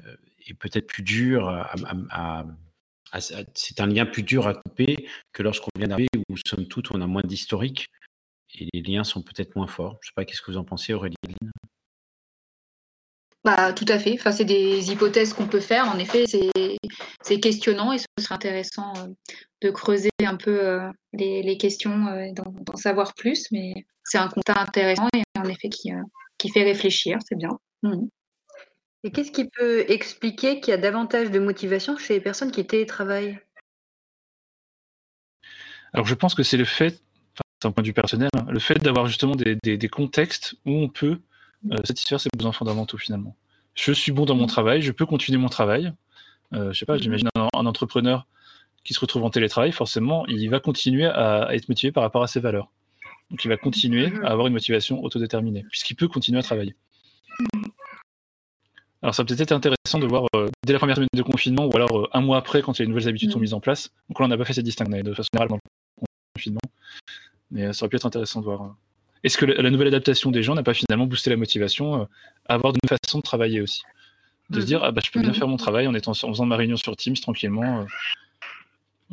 euh, est peut-être plus dur à, c'est un lien plus dur à couper que lorsqu'on vient d'arriver où, somme toute, on a moins d'historique et les liens sont peut-être moins forts. Je ne sais pas, qu'est-ce que vous en pensez, Aurélie? Bah, tout à fait. Enfin, c'est des hypothèses qu'on peut faire. En effet, c'est questionnant et ce serait intéressant euh, de creuser un peu euh, les, questions, euh, d'en savoir plus. Mais c'est un constat intéressant et en effet qui, qui fait réfléchir. C'est bien. Mmh. Et qu'est-ce qui peut expliquer qu'il y a davantage de motivation chez les personnes qui télétravaillent? Alors je pense que c'est le fait, d'un point de vue personnel, hein, le fait d'avoir justement des, contextes où on peut euh, satisfaire ses besoins fondamentaux finalement. Je suis bon dans mon travail, je peux continuer mon travail. Euh, je sais pas, j'imagine un, entrepreneur qui se retrouve en télétravail, forcément, il va continuer à, être motivé par rapport à ses valeurs. Donc il va continuer mhm. à avoir une motivation autodéterminée, puisqu'il peut continuer à travailler. Alors ça peut être intéressant de voir euh, dès la première semaine de confinement ou alors euh, un mois après quand les nouvelles habitudes sont mm. mises en place. Donc là on n'a pas fait cette distinction de façon générale dans le confinement. Mais euh, ça aurait pu être intéressant de voir. Est-ce que la, nouvelle adaptation des gens n'a pas finalement boosté la motivation à avoir une façon de travailler aussi? De se mm. dire ah bah je peux bien mm. faire mon travail en, étant, en faisant ma réunion sur Teams tranquillement.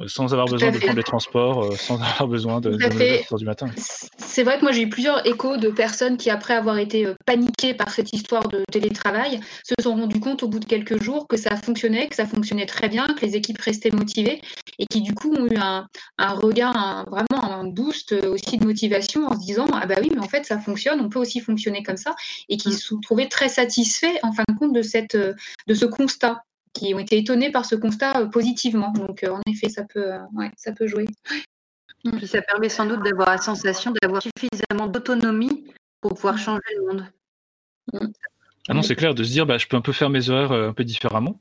Sans avoir besoin de prendre les transports, sans avoir besoin de, de du matin. C'est vrai que moi j'ai eu plusieurs échos de personnes qui, après avoir été paniquées par cette histoire de télétravail, se sont rendues compte au bout de quelques jours que ça fonctionnait, que ça fonctionnait très bien, que les équipes restaient motivées et qui du coup ont eu un, un regard, vraiment un boost aussi de motivation en se disant ah bah oui mais en fait ça fonctionne, on peut aussi fonctionner comme ça et qui mmh. se trouvaient très satisfaits en fin de compte de cette de ce constat qui ont été étonnés par ce constat euh, positivement. Donc, euh, en effet, ça peut, euh, ça peut jouer. Puis ça permet sans doute d'avoir la sensation d'avoir suffisamment d'autonomie pour pouvoir mm. changer le monde. Mm. Ah non, c'est clair, de se dire, bah, je peux un peu faire mes horaires un peu différemment.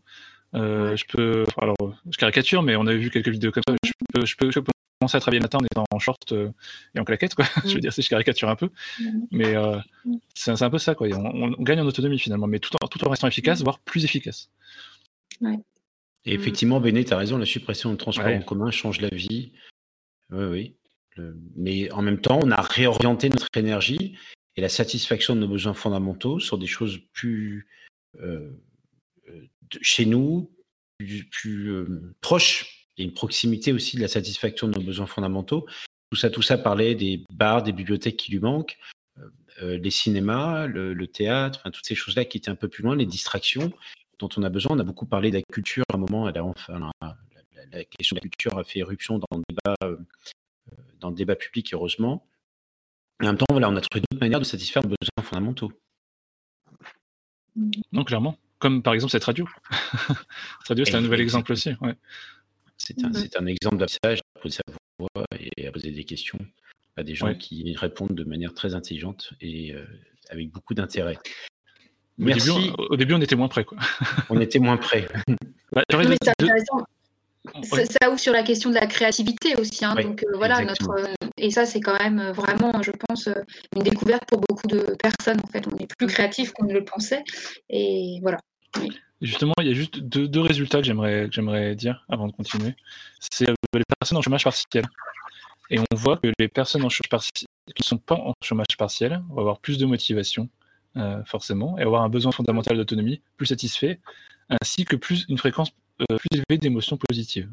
Je peux, alors, je caricature, mais on a vu quelques vidéos comme ça. Je peux, je peux, commencer à travailler le matin en étant en short et en claquette, quoi. je veux mm. dire, si je caricature un peu. Mais c'est un peu ça, quoi. On, gagne en autonomie finalement, mais tout en, tout en restant efficace, voire plus efficace. Et mmh. effectivement, Béné, tu as raison, la suppression de transport en commun change la vie. Oui, oui. Mais en même temps, on a réorienté notre énergie et la satisfaction de nos besoins fondamentaux sur des choses plus euh, euh, chez nous, plus, euh, proches. Il y a une proximité aussi de la satisfaction de nos besoins fondamentaux. Tout ça, tout ça parlait des bars, des bibliothèques qui lui manquent, les cinémas, le, le théâtre, enfin, toutes ces choses-là qui étaient un peu plus loin, les distractions dont on a besoin. On a beaucoup parlé de la culture à un moment. Elle a, enfin, la, question de la culture a fait éruption dans le débat, euh, dans le débat public, heureusement. Et en même temps, voilà, on a trouvé d'autres manières de satisfaire nos besoins fondamentaux. Non, clairement. Comme par exemple cette radio. cette radio, c'est un nouvel exemple aussi. Ouais. C'est un, un, exemple d'apprentissage, à poser sa voix et à poser des questions à des gens qui répondent de manière très intelligente et euh, avec beaucoup d'intérêt. Merci. Au début, on, était moins près. Quoi. on était moins près. Bah, ça, ouvre sur la question de la créativité aussi. Hein. donc euh, voilà, notre euh, et ça c'est quand même euh, vraiment, je pense, une découverte pour beaucoup de personnes. En fait, on est plus créatif qu'on ne le pensait. Et voilà. Justement, il y a juste deux, résultats que j'aimerais j'aimerais dire avant de continuer. C'est les personnes en chômage partiel. Et on voit que les personnes en chômage partiel qui ne sont pas en chômage partiel vont avoir plus de motivation, euh, forcément, et avoir un besoin fondamental d'autonomie plus satisfait, ainsi que plus une fréquence euh, plus élevée d'émotions positives.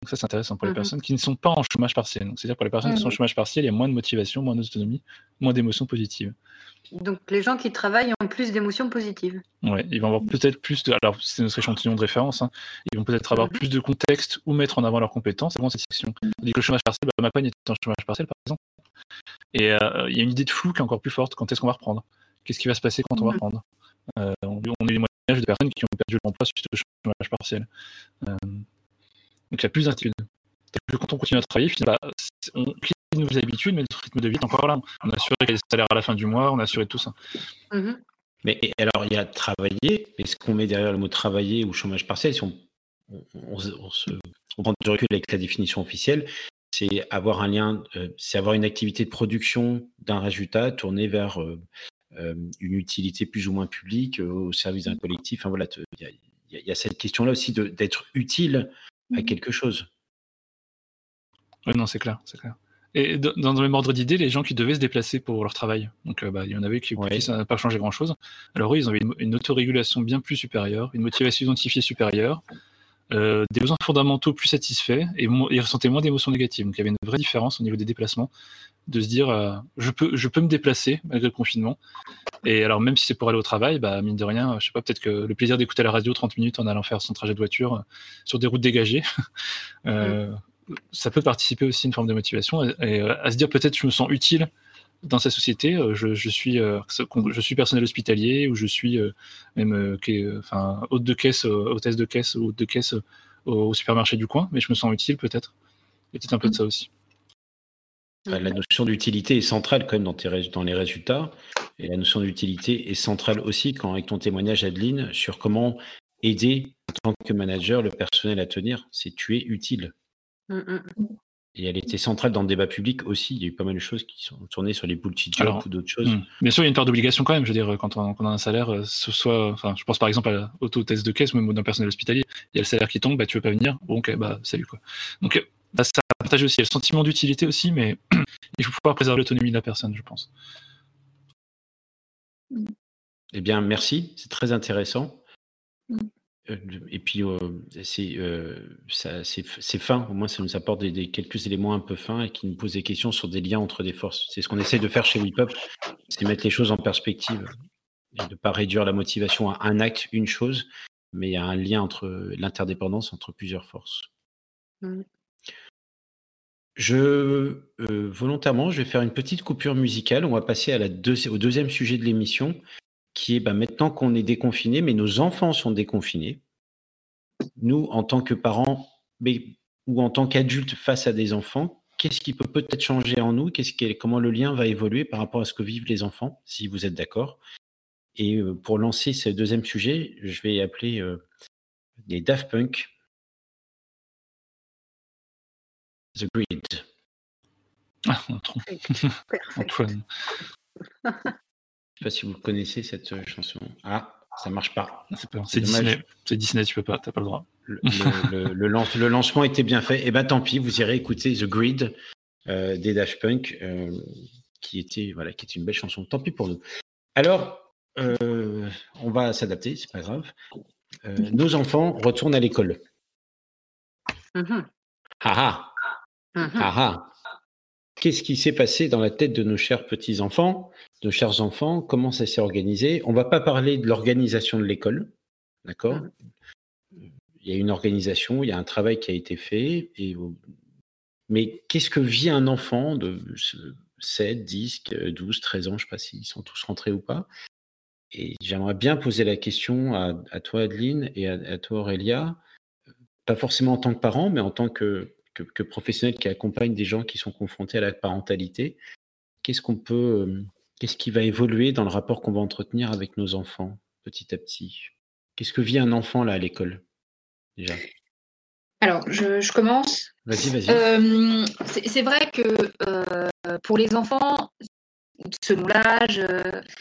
Donc ça, c'est intéressant pour les mmh personnes qui ne sont pas en chômage partiel. C'est-à-dire pour les personnes qui sont en mmh chômage partiel, il y a moins de motivation, moins d'autonomie, moins d'émotions positives. Donc les gens qui travaillent ont plus d'émotions positives. Oui, ils vont avoir peut-être plus de. Alors c'est notre échantillon de référence. Hein. Ils vont peut-être avoir mmh plus de contexte ou mettre en avant leurs compétences avant cette section. dit que le chômage partiel, bah, ma compagne est en chômage partiel par exemple. Et euh, il y a une idée de flou qui est encore plus forte. Quand est-ce qu'on va reprendre? Qu'est-ce qui va se passer quand on va reprendre euh, on, a eu des témoignages de personnes qui ont perdu l'emploi suite au chômage partiel. Euh, donc il y a plus d'inquiétude. Quand on continue à travailler, finalement, bah, on plie de nouvelles habitudes, mais notre rythme de vie est encore là. On a assuré qu'il y a des salaires à la fin du mois, on a assuré tout ça. Mm-hmm. Mais alors, il y a travailler, et ce qu'on met derrière le mot travailler ou chômage partiel, si on, se, prend du recul avec la définition officielle, c'est avoir un lien, euh, c'est avoir une activité de production d'un résultat tourné vers euh, une utilité plus ou moins publique au service d'un collectif. Enfin, voilà, il y, a cette question-là aussi d'être utile à mmh quelque chose. Oui, non, c'est clair, c'est clair. Et dans, le même ordre d'idée, les gens qui devaient se déplacer pour leur travail, donc euh, bah, il y en avait qui, ça n'a pas changé grand-chose. Alors eux, ils avaient une, une, autorégulation bien plus supérieure, une motivation identifiée supérieure, euh, des besoins fondamentaux plus satisfaits et ils ressentaient moins d'émotions négatives. Donc il y avait une vraie différence au niveau des déplacements, de se dire euh, je, peux, je peux me déplacer malgré le confinement. Et alors même si c'est pour aller au travail, bah, mine de rien, je sais pas, peut-être que le plaisir d'écouter la radio 30 minutes en allant faire son trajet de voiture euh, sur des routes dégagées, ça peut participer aussi à une forme de motivation et, à se dire peut-être je me sens utile dans sa société, euh, je, suis, euh, je suis personnel hospitalier ou je suis euh, même enfin, hôte de caisse, hôtesse de caisse ou hôte de caisse au, supermarché du coin, mais je me sens utile peut-être. A peut-être un peu de ça aussi. La notion d'utilité est centrale quand même dans, dans, les résultats. Et la notion d'utilité est centrale aussi quand, avec ton témoignage, Adeline, sur comment aider en tant que manager le personnel à tenir. C'est tu es utile. Mmh, mmh. Et elle était centrale dans le débat public aussi. Il y a eu pas mal de choses qui sont tournées sur les bullshit jobs ou d'autres choses. Bien sûr, il y a une part d'obligation quand même. Je veux dire, quand on, a un salaire, euh, ce soit, enfin, je pense par exemple à l'auto-test de caisse, même d'un personnel hospitalier. Il y a le salaire qui tombe, bah, tu veux pas venir. Bon, ok, bah, salut, quoi. Donc, bah, ça partage aussi. Il y a le sentiment d'utilité aussi, mais il faut pouvoir préserver l'autonomie de la personne, je pense. Eh bien, merci. C'est très intéressant. et puis c'est fin, au moins ça nous apporte des, quelques éléments un peu fins et qui nous posent des questions sur des liens entre des forces. C'est ce qu'on essaie de faire chez WePup, c'est mettre les choses en perspective et de ne pas réduire la motivation à un acte, une chose, mais à un lien entre l'interdépendance entre plusieurs forces. Mmh. Je volontairement, je vais faire une petite coupure musicale. On va passer au deuxième sujet de l'émission, qui est bah, maintenant qu'on est déconfiné, mais nos enfants sont déconfinés. Nous, en tant que parents ou en tant qu'adultes face à des enfants, qu'est-ce qui peut peut-être changer en nous? Comment le lien va évoluer par rapport à ce que vivent les enfants, si vous êtes d'accord? Et euh, pour lancer ce deuxième sujet, je vais appeler euh, les Daft Punk The Grid. Ah, Antoine. Je sais pas si vous connaissez cette euh, chanson. Ah, ça marche pas. C'est Disney. C'est Disney, tu peux pas, t'as pas le droit. Le, lancement était bien fait. Et eh ben tant pis, vous irez écouter The Grid euh, des Dash Punk, euh, qui était voilà, qui est une belle chanson. Tant pis pour nous. Alors, on va s'adapter, c'est pas grave. nos enfants retournent à l'école. Mm-hmm. Ah ah. Mm-hmm. ah ah. Qu'est-ce qui s'est passé dans la tête de nos chers petits-enfants, de chers enfants? Comment ça s'est organisé? On ne va pas parler de l'organisation de l'école, d'accord? Mmh. Il y a une organisation, il y a un travail qui a été fait. Et... Mais qu'est-ce que vit un enfant de 7, 10, 12, 13 ans? Je ne sais pas s'ils sont tous rentrés ou pas. Et j'aimerais bien poser la question à, toi, Adeline, et à toi, Aurélia, pas forcément en tant que parent, mais en tant que que, professionnels qui accompagnent des gens qui sont confrontés à la parentalité. Qu'est-ce qu'on peut, euh, qu'est-ce qui va évoluer dans le rapport qu'on va entretenir avec nos enfants petit à petit? Qu'est-ce que vit un enfant là à l'école déjà? Alors, je, commence. Vas-y, vas-y. Euh, c'est vrai que euh, pour les enfants, selon l'âge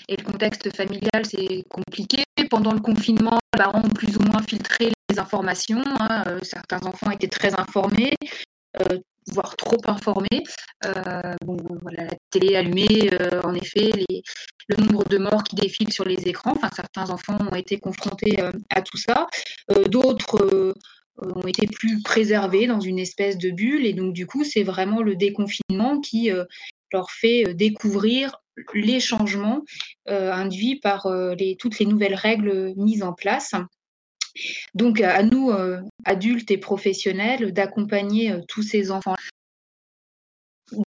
et le contexte familial, c'est compliqué. Pendant le confinement, les parents ont plus ou moins filtré informations. Hein. Certains enfants étaient très informés, euh, voire trop informés. Euh, voilà, la télé allumée, euh, en effet, le nombre de morts qui défilent sur les écrans. Enfin, certains enfants ont été confrontés à tout ça. D'autres ont été plus préservés dans une espèce de bulle. Et donc, du coup, c'est vraiment le déconfinement qui leur fait découvrir les changements induits par toutes les nouvelles règles mises en place. Donc, à nous, euh, adultes et professionnels, d'accompagner euh, tous ces enfants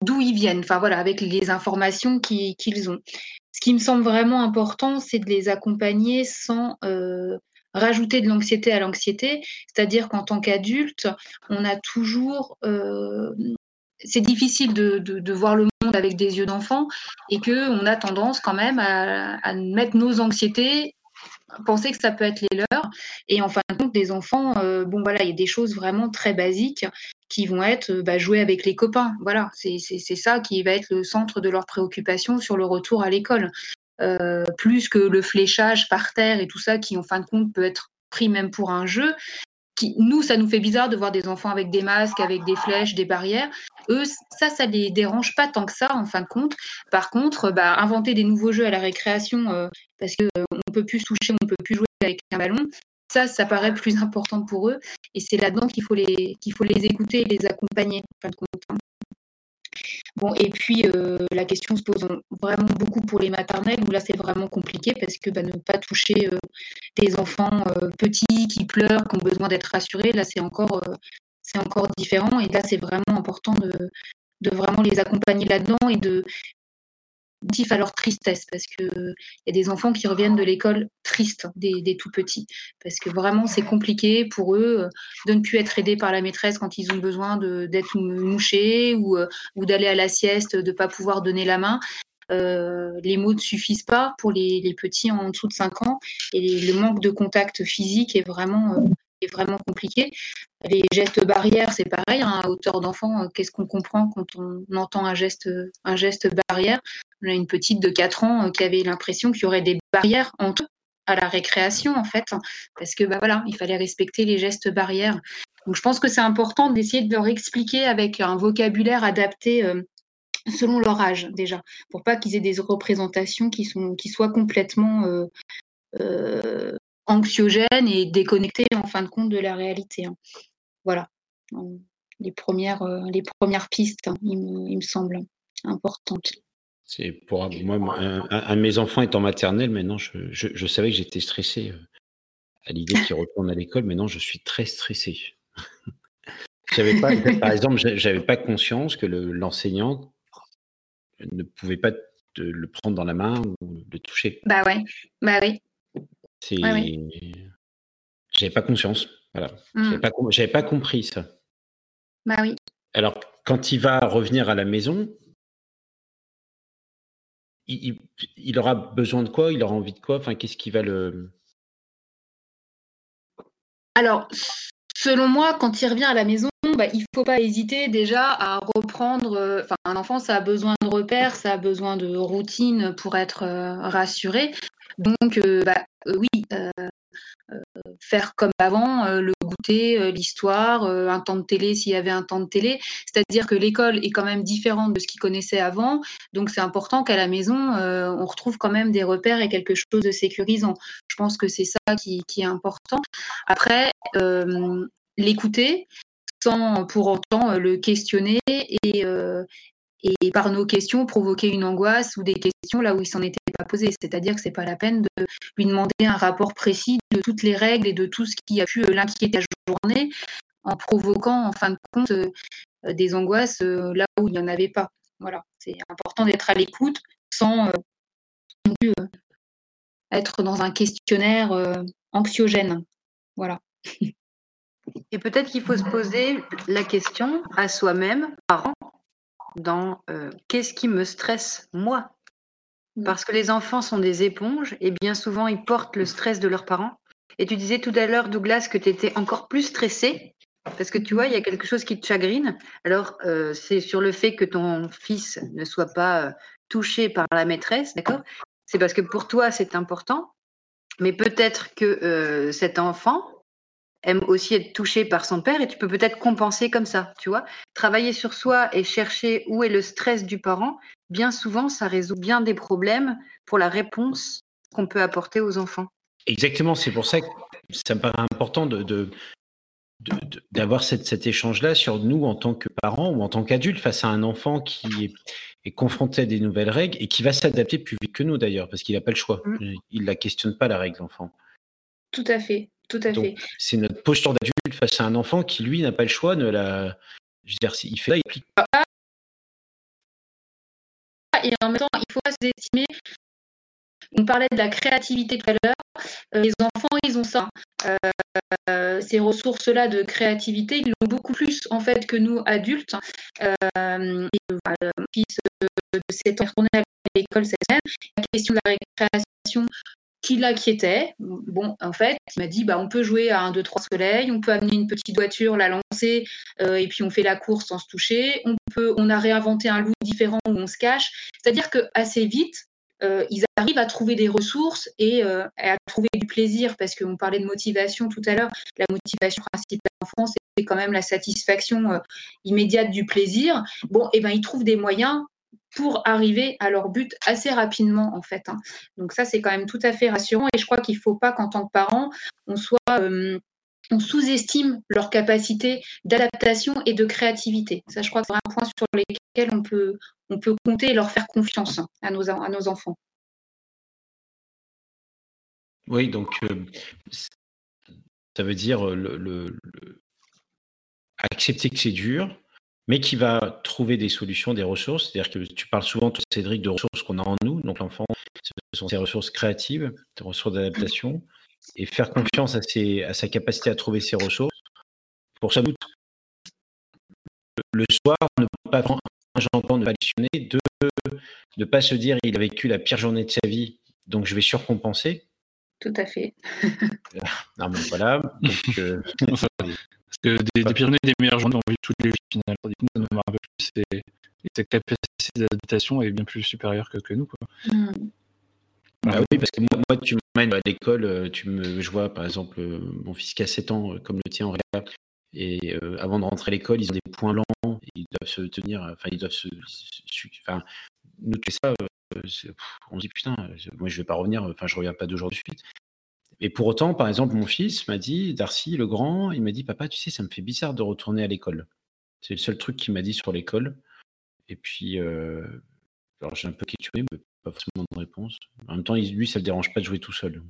d'où ils viennent, enfin voilà, avec les informations qu'ils ont. Ce qui me semble vraiment important, c'est de les accompagner sans euh, rajouter de l'anxiété à l'anxiété, c'est-à-dire qu'en tant qu'adulte, on a toujours c'est difficile de, voir le monde avec des yeux d'enfant et qu'on a tendance quand même à, à, mettre nos anxiétés penser que ça peut être les leurs. Et en fin de compte, des enfants, euh, bon voilà, il y a des choses vraiment très basiques qui vont être bah, jouer avec les copains. Voilà, c'est ça qui va être le centre de leur préoccupation sur le retour à l'école. Euh, plus que le fléchage par terre et tout ça qui, en fin de compte, peut être pris même pour un jeu nous, ça nous fait bizarre de voir des enfants avec des masques, avec des flèches, des barrières. Eux, ça, ça les dérange pas tant que ça, en fin de compte. Par contre, bah, inventer des nouveaux jeux à la récréation, euh, parce euh, ne peut plus toucher, on peut plus jouer avec un ballon, ça, ça paraît plus important pour eux. Et c'est là-dedans qu'il faut, les, faut les écouter et les accompagner, en fin de compte. Hein. Bon, et puis euh, la question se pose vraiment beaucoup pour les maternelles, où là c'est vraiment compliqué parce que bah, ne pas toucher euh, des enfants euh, petits qui pleurent, qui ont besoin d'être rassurés, là c'est encore, c'est encore différent. Et là c'est vraiment important de, de vraiment les accompagner là-dedans et de, à leur tristesse, parce qu'il y a des enfants qui reviennent de l'école tristes, des, tout petits, parce que vraiment c'est compliqué pour eux euh, de ne plus être aidés par la maîtresse quand ils ont besoin d'être mouchés ou, euh, ou d'aller à la sieste, de ne pas pouvoir donner la main. Euh, les mots ne suffisent pas pour les, petits en dessous de 5 ans et le manque de contact physique est vraiment est vraiment compliqué. Les gestes barrières, c'est pareil, hein, à hauteur d'enfant, euh, qu'est-ce qu'on comprend quand on entend un geste, un geste barrière? On a une petite de 4 ans euh, qui avait l'impression qu'il y aurait des barrières entre à la récréation, en fait, parce que bah, voilà, il fallait respecter les gestes barrières. Donc je pense que c'est important d'essayer de leur expliquer avec un vocabulaire adapté euh, selon leur âge déjà, pour pas qu'ils aient des représentations qui, sont, qui soient complètement anxiogène et déconnecté en fin de compte de la réalité. Hein. Voilà les premières, les premières pistes, hein, il, me, semble, importantes. C'est pour moi, un, de mes enfants est en maternelle, maintenant je, savais que j'étais stressé à l'idée qu'il retourne à l'école, maintenant je suis très stressé. j'avais pas, par exemple, j'avais pas conscience que l'enseignant ne pouvait pas le prendre dans la main ou le toucher. Bah ouais, bah oui. C'est... J'avais pas conscience. Voilà. J'avais, mmh. pas, compris ça. Bah oui. Alors, quand il va revenir à la maison, il, aura besoin de quoi? Il aura envie de quoi? Enfin, qu'est-ce qui va le. Alors, selon moi, quand il revient à la maison, bah, il ne faut pas hésiter déjà à reprendre. Euh, enfin, un enfant, ça a besoin de repères, ça a besoin de routine pour être euh, rassuré. Donc, euh, bah, oui, faire comme avant, euh, le goûter, euh, l'histoire, euh, un temps de télé s'il y avait un temps de télé. C'est-à-dire que l'école est quand même différente de ce qu'il connaissait avant. Donc c'est important qu'à la maison, on retrouve quand même des repères et quelque chose de sécurisant. Je pense que c'est ça qui, est important. Après, l'écouter sans pour autant le questionner et, et par nos questions provoquer une angoisse ou des questions là où il s'en était pas posé. C'est-à-dire que c'est pas la peine de lui demander un rapport précis de toutes les règles et de tout ce qui a pu euh, l'inquiéter la journée en provoquant en fin de compte euh, des angoisses euh, là où il n'y en avait pas. Voilà, c'est important d'être à l'écoute sans être dans un questionnaire anxiogène. Voilà. Et peut-être qu'il faut se poser la question à soi-même, parent, dans qu'est-ce qui me stresse moi? Mmh. Parce que les enfants sont des éponges et bien souvent ils portent le stress de leurs parents. Et tu disais tout à l'heure, Douglas, que tu étais encore plus stressé parce que tu vois, il y a quelque chose qui te chagrine. Alors, c'est sur le fait que ton fils ne soit pas touché par la maîtresse, d'accord? C'est parce que pour toi, c'est important. Mais peut-être que cet enfant, aime aussi être touché par son père et tu peux peut-être compenser comme ça, tu vois. Travailler sur soi et chercher où est le stress du parent, bien souvent, ça résout bien des problèmes pour la réponse qu'on peut apporter aux enfants. Exactement, c'est pour ça que ça me paraît important de, d'avoir cet échange-là sur nous en tant que parents ou en tant qu'adultes face à un enfant qui est, confronté à des nouvelles règles et qui va s'adapter plus vite que nous d'ailleurs, parce qu'il n'a pas le choix. Mmh. Il ne la questionne pas la règle, l'enfant. Tout à fait. Tout à fait. C'est notre posture d'adulte face à un enfant qui, lui, n'a pas le choix, ne la. Je veux dire, il fait là, il plique. Et en même temps, il faut pas sous-estimer. On parlait de la créativité tout à l'heure. Euh, les enfants, ils ont ça. Euh, ces ressources-là de créativité, ils l'ont beaucoup plus en fait que nous adultes. Euh, et, voilà, mon fils de 7 ans retourné à l'école cette semaine. La question de la récréation, qui l'inquiétait. Bon, en fait, il m'a dit bah, on peut jouer à un, deux, trois soleils, on peut amener une petite voiture, la lancer, euh, et puis on fait la course sans se toucher. On, peut, on a réinventé un loup différent où on se cache. C'est-à-dire que assez vite, euh, ils arrivent à trouver des ressources et euh, à trouver du plaisir, parce qu'on parlait de motivation tout à l'heure. La motivation principale en France, c'est quand même la satisfaction immédiate du plaisir. Bon, et eh ben ils trouvent des moyens pour arriver à leur but assez rapidement en fait. Hein. Donc ça c'est quand même tout à fait rassurant et je crois qu'il ne faut pas qu'en tant que parent on soit euh, on sous-estime leur capacité d'adaptation et de créativité. Ça, je crois que c'est un point sur lequel on peut, on peut compter et leur faire confiance hein, à, nos, à nos enfants. Oui, donc euh, ça veut dire euh, le, accepter que c'est dur, mais qui va trouver des solutions, des ressources. C'est-à-dire que tu parles souvent, Cédric, de ressources qu'on a en nous. Donc l'enfant, ce sont ses ressources créatives, des ressources d'adaptation, et faire confiance à, à sa capacité à trouver ses ressources. Pour ça, doute, le soir, ne pas prendre un ne pas de ne pas se dire il a vécu la pire journée de sa vie, donc je vais surcompenser. Tout à fait. non, mais voilà. Donc, euh, que des, des pires des meilleures journées, on vit tous les finales. Tandis que nous, on un peu plus et, et capacité d'adaptation est bien plus supérieure que, que nous. Quoi. Mmh. Bah oui, parce que moi, moi tu m'emmènes à l'école, euh, tu me, je vois par exemple euh, mon fils qui a 7 ans, euh, comme le tien en réa, et avant de rentrer à l'école, ils ont des points blancs, ils doivent se tenir, enfin ils doivent se, enfin nous c'est ça, on se dit putain, moi je vais pas revenir, enfin je reviens pas deux jours de suite. Et pour autant, par exemple, mon fils m'a dit, Darcy, le grand, il m'a dit, papa, tu sais, ça me fait bizarre de retourner à l'école. C'est le seul truc qu'il m'a dit sur l'école. Et puis, euh, alors j'ai un peu questionné, mais pas forcément de réponse. En même temps, lui, ça ne le dérange pas de jouer tout seul.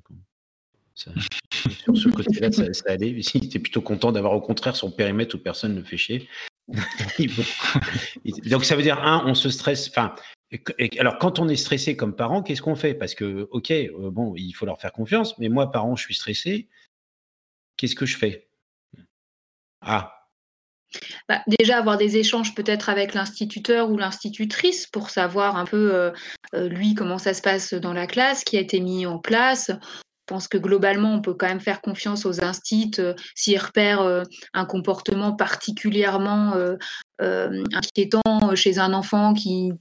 sur ce côté-là, ça, allait. Il était plutôt content d'avoir au contraire son périmètre où personne ne fait chier. Donc ça veut dire, un, on se stresse. Enfin, alors quand on est stressé comme parent, qu'est-ce qu'on fait? Parce que, ok, euh, bon, il faut leur faire confiance, mais moi, parent, je suis stressé. Qu'est-ce que je fais? Ah, bah, déjà avoir des échanges peut-être avec l'instituteur ou l'institutrice pour savoir un peu euh, euh, lui comment ça se passe dans la classe, qui a été mis en place. Je pense que globalement, on peut quand même faire confiance aux instits euh, s'ils repèrent un comportement particulièrement inquiétant chez un enfant qui,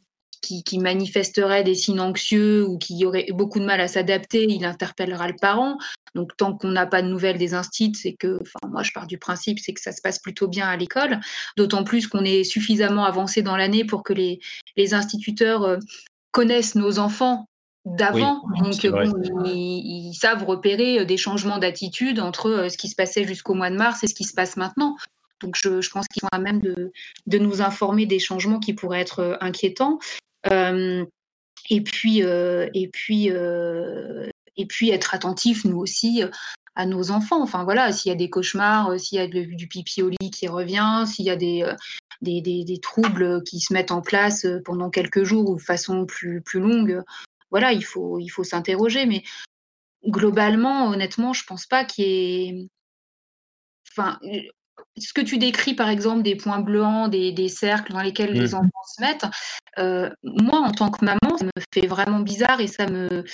qui, manifesterait des signes anxieux ou qui aurait beaucoup de mal à s'adapter, il interpellera le parent. Donc, tant qu'on n'a pas de nouvelles des instits, c'est que, enfin, moi, je pars du principe, c'est que ça se passe plutôt bien à l'école. D'autant plus qu'on est suffisamment avancé dans l'année pour que les, les instituteurs euh, connaissent nos enfants d'avant. Donc, ils, savent repérer euh, des changements d'attitude entre euh, ce qui se passait jusqu'au mois de mars et ce qui se passe maintenant. Donc, je, je pense qu'ils sont à même de, de, nous informer des changements qui pourraient être inquiétants et puis, et puis, et puis être attentif nous aussi à nos enfants. Enfin voilà, s'il y a des cauchemars, s'il y a du pipi au lit qui revient, s'il y a des, des, des, troubles qui se mettent en place pendant quelques jours ou de façon plus, plus longue, voilà, il faut, il faut s'interroger. Mais globalement, honnêtement, je pense pas qu'il y ait. Enfin, ce que tu décris, par exemple, des points blancs, des, cercles dans lesquels les mmh. enfants se mettent, euh, moi, en tant que maman, ça me fait vraiment bizarre et ça me,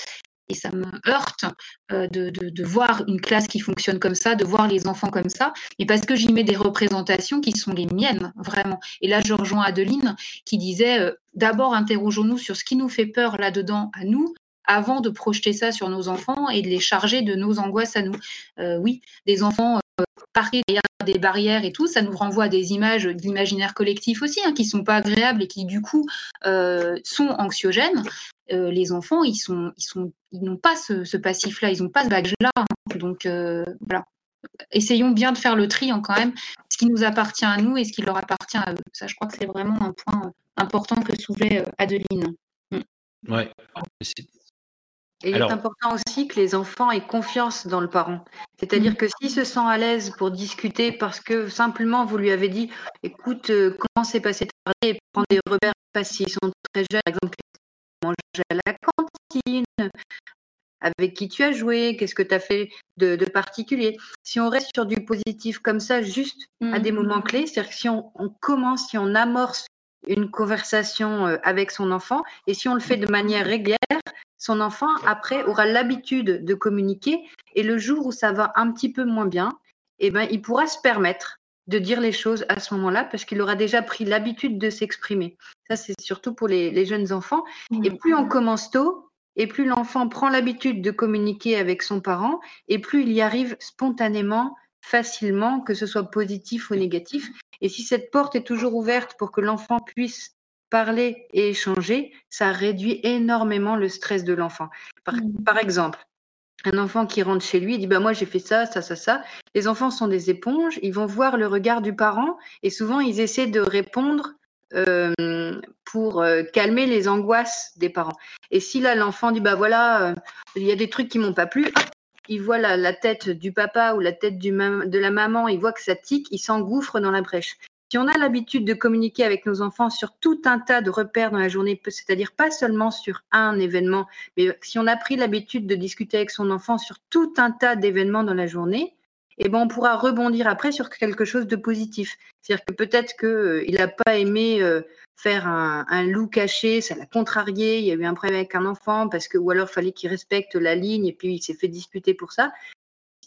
et ça me heurte euh, de, voir une classe qui fonctionne comme ça, de voir les enfants comme ça, et parce que j'y mets des représentations qui sont les miennes, vraiment. Et là, je rejoins Adeline qui disait, euh, d'abord, interrogeons-nous sur ce qui nous fait peur là-dedans à nous, avant de projeter ça sur nos enfants et de les charger de nos angoisses à nous. oui, des enfants parqués derrière des barrières et tout, ça nous renvoie à des images de l'imaginaire collectif aussi, hein, qui sont pas agréables et qui du coup euh, sont anxiogènes. Euh, les enfants, ils sont, ils sont, ils n'ont pas ce, passif-là, ils n'ont pas ce bagage-là. Hein. donc euh, voilà, essayons bien de faire le tri en quand même, ce qui nous appartient à nous et ce qui leur appartient à eux. Ça, je crois que c'est vraiment un point important que soulevait Adeline. Mm. Ouais, et il est important aussi que les enfants aient confiance dans le parent. C'est-à-dire mmh. que s'il se sent à l'aise pour discuter parce que simplement vous lui avez dit écoute, euh, comment s'est passé ta journée et prendre des repères pas s'ils sont très jeunes, par exemple, manger à la cantine, avec qui tu as joué, qu'est-ce que tu as fait de, particulier. Si on reste sur du positif comme ça, juste à des mmh. moments clés, c'est-à-dire que si on, on, commence, si on amorce une conversation euh, avec son enfant, et si on le fait de manière régulière, son enfant, après, aura l'habitude de communiquer et le jour où ça va un petit peu moins bien, eh ben, il pourra se permettre de dire les choses à ce moment-là parce qu'il aura déjà pris l'habitude de s'exprimer. Ça, c'est surtout pour les, jeunes enfants. Et plus on commence tôt, et plus l'enfant prend l'habitude de communiquer avec son parent, et plus il y arrive spontanément, facilement, que ce soit positif ou négatif. Et si cette porte est toujours ouverte pour que l'enfant puisse parler et échanger, ça réduit énormément le stress de l'enfant. Par, mmh. exemple, un enfant qui rentre chez lui dit bah moi j'ai fait ça, ça, ça, ça. Les enfants sont des éponges, ils vont voir le regard du parent et souvent ils essaient de répondre euh, pour euh, calmer les angoisses des parents. Et si là l'enfant dit bah voilà, euh, il y a des trucs qui m'ont pas plu, il voit la, tête du papa ou la tête de la maman, il voit que ça tique, il s'engouffre dans la brèche. Si on a l'habitude de communiquer avec nos enfants sur tout un tas de repères dans la journée, c'est-à-dire pas seulement sur un événement, mais si on a pris l'habitude de discuter avec son enfant sur tout un tas d'événements dans la journée, eh ben on pourra rebondir après sur quelque chose de positif. C'est-à-dire que peut-être qu'il euh, n'a pas aimé euh, faire un, loup caché, ça l'a contrarié, il y a eu un problème avec un enfant, parce que, ou alors il fallait qu'il respecte la ligne et puis il s'est fait discuter pour ça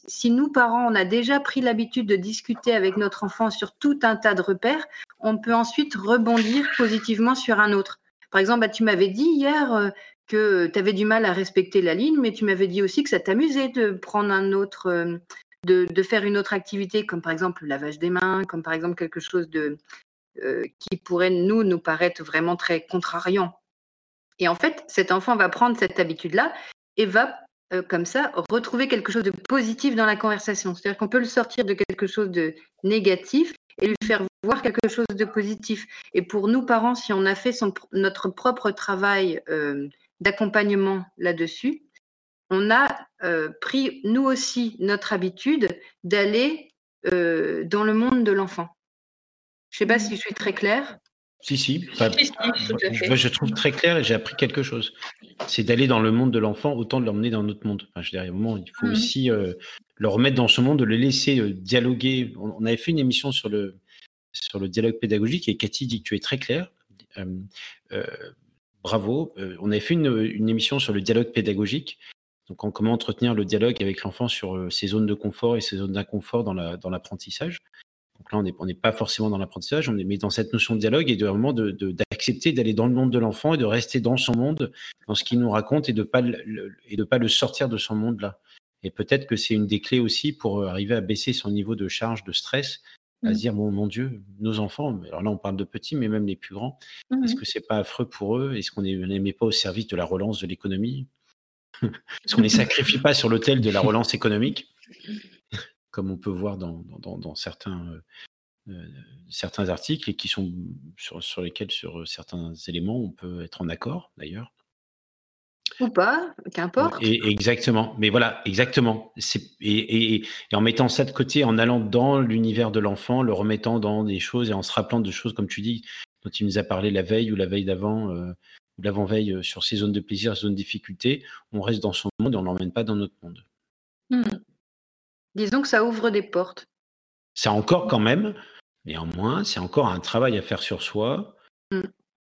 si nous, parents, on a déjà pris l'habitude de discuter avec notre enfant sur tout un tas de repères, on peut ensuite rebondir positivement sur un autre. Par exemple, bah, tu m'avais dit hier euh, que tu avais du mal à respecter la ligne, mais tu m'avais dit aussi que ça t'amusait de prendre un autre, euh, de, faire une autre activité, comme par exemple le lavage des mains, comme par exemple quelque chose de, euh, qui pourrait nous, nous paraître vraiment très contrariant. Et en fait, cet enfant va prendre cette habitude-là et va euh, comme ça, retrouver quelque chose de positif dans la conversation. C'est-à-dire qu'on peut le sortir de quelque chose de négatif et lui faire voir quelque chose de positif. Et pour nous, parents, si on a fait notre propre travail euh, d'accompagnement là-dessus, on a euh, pris, nous aussi, notre habitude d'aller dans le monde de l'enfant. Je ne sais pas si je suis très claire. Si, si. je, trouve très clair et j'ai appris quelque chose. C'est d'aller dans le monde de l'enfant autant de l'emmener dans notre monde. je dirais, moment, il faut mmh. aussi euh, le remettre dans ce monde, de le laisser euh, dialoguer. On, avait fait une émission sur le, sur le dialogue pédagogique et Cathy dit que tu es très clair. Euh, bravo. on avait fait une, une, émission sur le dialogue pédagogique. Donc, en comment entretenir le dialogue avec l'enfant sur ses zones de confort et ses zones d'inconfort dans l'apprentissage. La, dans donc là, on n'est pas forcément dans l'apprentissage, on est mais dans cette notion de dialogue et de vraiment d'accepter d'aller dans le monde de l'enfant et de rester dans son monde, dans ce qu'il nous raconte et de pas le, et de pas le sortir de son monde là. Et peut-être que c'est une des clés aussi pour euh, arriver à baisser son niveau de charge, de stress, à se mmh. dire bon mon Dieu, nos enfants, alors là on parle de petits, mais même les plus grands, mmh est-ce que c'est pas affreux pour eux? Est-ce qu'on n'est pas au service de la relance de l'économie? Est-ce qu'on ne les sacrifie pas sur l'autel de la relance économique comme on peut voir dans, certains, euh, euh, certains articles et qui sont sur, lesquels, sur euh, certains éléments, on peut être en accord d'ailleurs. Ou pas, qu'importe. Et, exactement, mais voilà, exactement. Et, en mettant ça de côté, en allant dans l'univers de l'enfant, le remettant dans des choses et en se rappelant de choses, comme tu dis, dont il nous a parlé la veille ou la veille d'avant, ou l'avant-veille sur ces zones de plaisir, ces zones de difficulté, on reste dans son monde et on l'emmène pas dans notre monde. Mmh. Disons que ça ouvre des portes. C'est encore quand même, néanmoins, c'est encore un travail à faire sur soi. Mmh.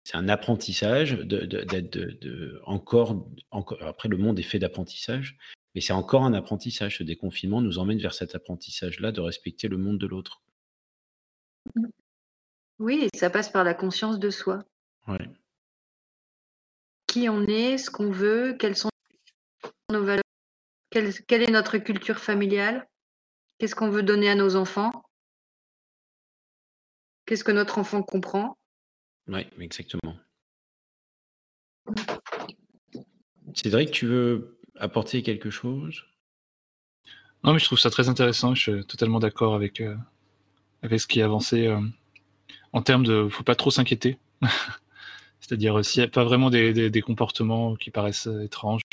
C'est un apprentissage d'être de, encore, encore. Après, le monde est fait d'apprentissage, mais c'est encore un apprentissage. Ce déconfinement nous emmène vers cet apprentissage-là de respecter le monde de l'autre. Mmh. Oui, et ça passe par la conscience de soi. Qui on est, ce qu'on veut, quelles sont nos valeurs, quelle est notre culture familiale Qu'est-ce qu'on veut donner à nos enfants Qu'est-ce que notre enfant comprend Oui, exactement. Cédric, tu veux apporter quelque chose? Non, mais je trouve ça très intéressant. Je suis totalement d'accord avec, euh, avec ce qui est avancé euh, en termes de. faut pas trop s'inquiéter. C'est-à-dire, euh, s'il n'y a pas vraiment des, comportements qui paraissent étranges,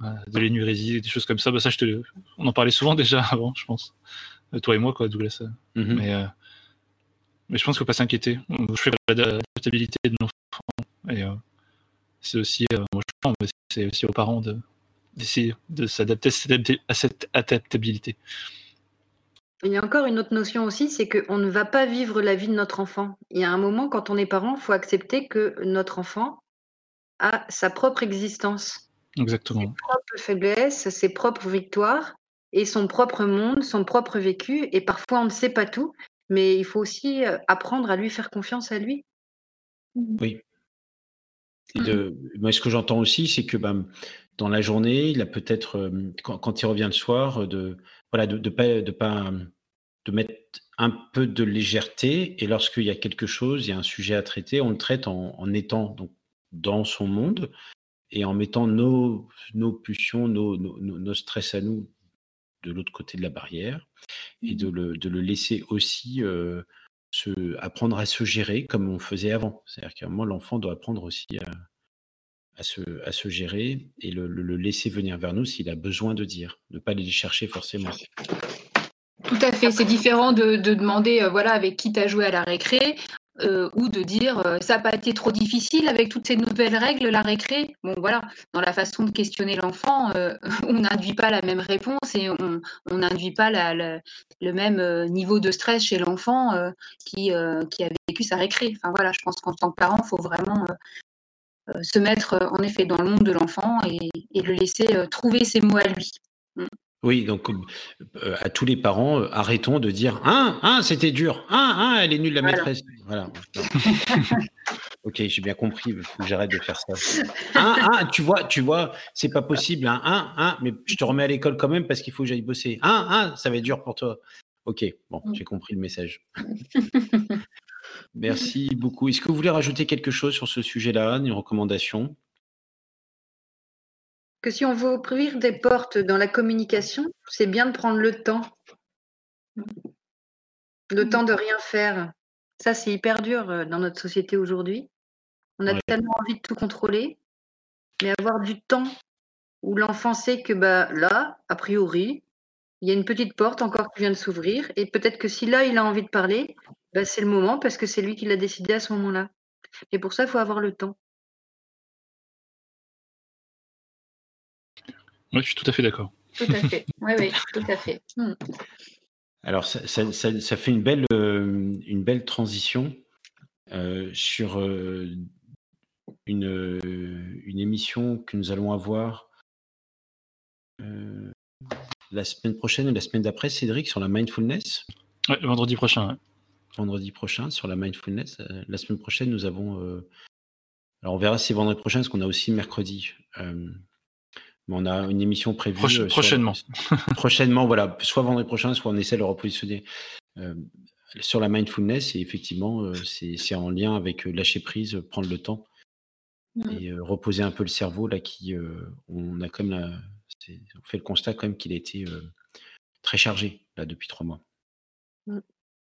de l'énurésie, des choses comme ça. Bah, ça je te... On en parlait souvent déjà avant, je pense. Euh, toi et moi, quoi, Douglas. Mhm. mais, euh, mais je pense qu'il ne faut pas s'inquiéter. Je fais l'adaptabilité de l'enfant. Et euh, c'est aussi, c'est aussi aux parents de, d'essayer de s'adapter à cette adaptabilité. Il y a encore une autre notion aussi, c'est qu'on ne va pas vivre la vie de notre enfant. Il y a un moment, quand on est parent, il faut accepter que notre enfant a sa propre existence. Exactement. Ses propres faiblesses, ses propres victoires et son propre monde, son propre vécu. Et parfois, on ne sait pas tout, mais il faut aussi euh, apprendre à lui faire confiance à lui. Mmh. Oui. Et de, moi, ce que j'entends aussi, c'est que ben, dans la journée, il a peut-être, euh, quand, il revient le soir, euh, de voilà, de, pas, de pas, de mettre un peu de légèreté. Et lorsqu'il y a quelque chose, il y a un sujet à traiter, on le traite en, étant donc dans son monde, et en mettant nos, nos pulsions, nos, nos, stress à nous de l'autre côté de la barrière et de le, de le laisser aussi euh, se, apprendre à se gérer comme on faisait avant. C'est-à-dire qu'à un moment, l'enfant doit apprendre aussi à, à, se, gérer et le, laisser venir vers nous s'il a besoin de dire, ne pas aller chercher forcément. Tout à fait, c'est différent de, de demander euh, voilà avec qui tu as joué à la récré euh, ou de dire euh, ça n'a pas été trop difficile avec toutes ces nouvelles règles, la récré. Bon, voilà, dans la façon de questionner l'enfant, on n'induit pas la même réponse et on n'induit pas le même niveau de stress chez l'enfant qui, qui a vécu sa récré. Enfin voilà, je pense qu'en tant que parent, il faut vraiment se mettre en effet dans le monde de l'enfant et, et, le laisser trouver ses mots à lui. Mm. Oui, donc euh, à tous les parents, euh, arrêtons de dire hein, hein, c'était dur, hein, hein, elle est nulle la maîtresse. Voilà. ok, j'ai bien compris, il faut que j'arrête de faire ça. Hein, hein, tu vois, tu vois, c'est pas possible, hein, hein, hein, mais je te remets à l'école quand même parce qu'il faut que j'aille bosser. Hein, hein, ça va être dur pour toi. Ok, bon, j'ai compris le message. Merci beaucoup. Est-ce que vous voulez rajouter quelque chose sur ce sujet-là, une recommandation? Que si on veut ouvrir des portes dans la communication, c'est bien de prendre le temps. Le temps de rien faire. Ça, c'est hyper dur euh, dans notre société aujourd'hui. On a tellement envie de tout contrôler, mais avoir du temps où l'enfant sait que bah, là, a priori, il y a une petite porte encore qui vient de s'ouvrir, et peut-être que si là, il a envie de parler, bah, c'est le moment parce que c'est lui qui l'a décidé à ce moment-là. Et pour ça, il faut avoir le temps. Oui, je suis tout à fait d'accord. Tout à fait. Oui, oui, tout à fait. Hmm. Alors, ça, fait une belle, euh, une belle transition euh, sur euh, une, une émission que nous allons avoir la semaine prochaine ou la semaine d'après, Cédric, sur la mindfulness. Oui, vendredi prochain. Vendredi prochain, sur la mindfulness. la semaine prochaine, nous avons. alors, on verra si vendredi prochain, parce qu'on a aussi mercredi on a une émission prévue. Euh, prochainement. prochainement, voilà. Soit vendredi prochain, soit on essaie de le repositionner euh, sur la mindfulness. Et effectivement, euh, c'est en lien avec lâcher prise, prendre le temps et reposer un peu le cerveau. Là, qui, on a comme on fait le constat quand même qu'il a été très chargé là depuis trois mois. Mm.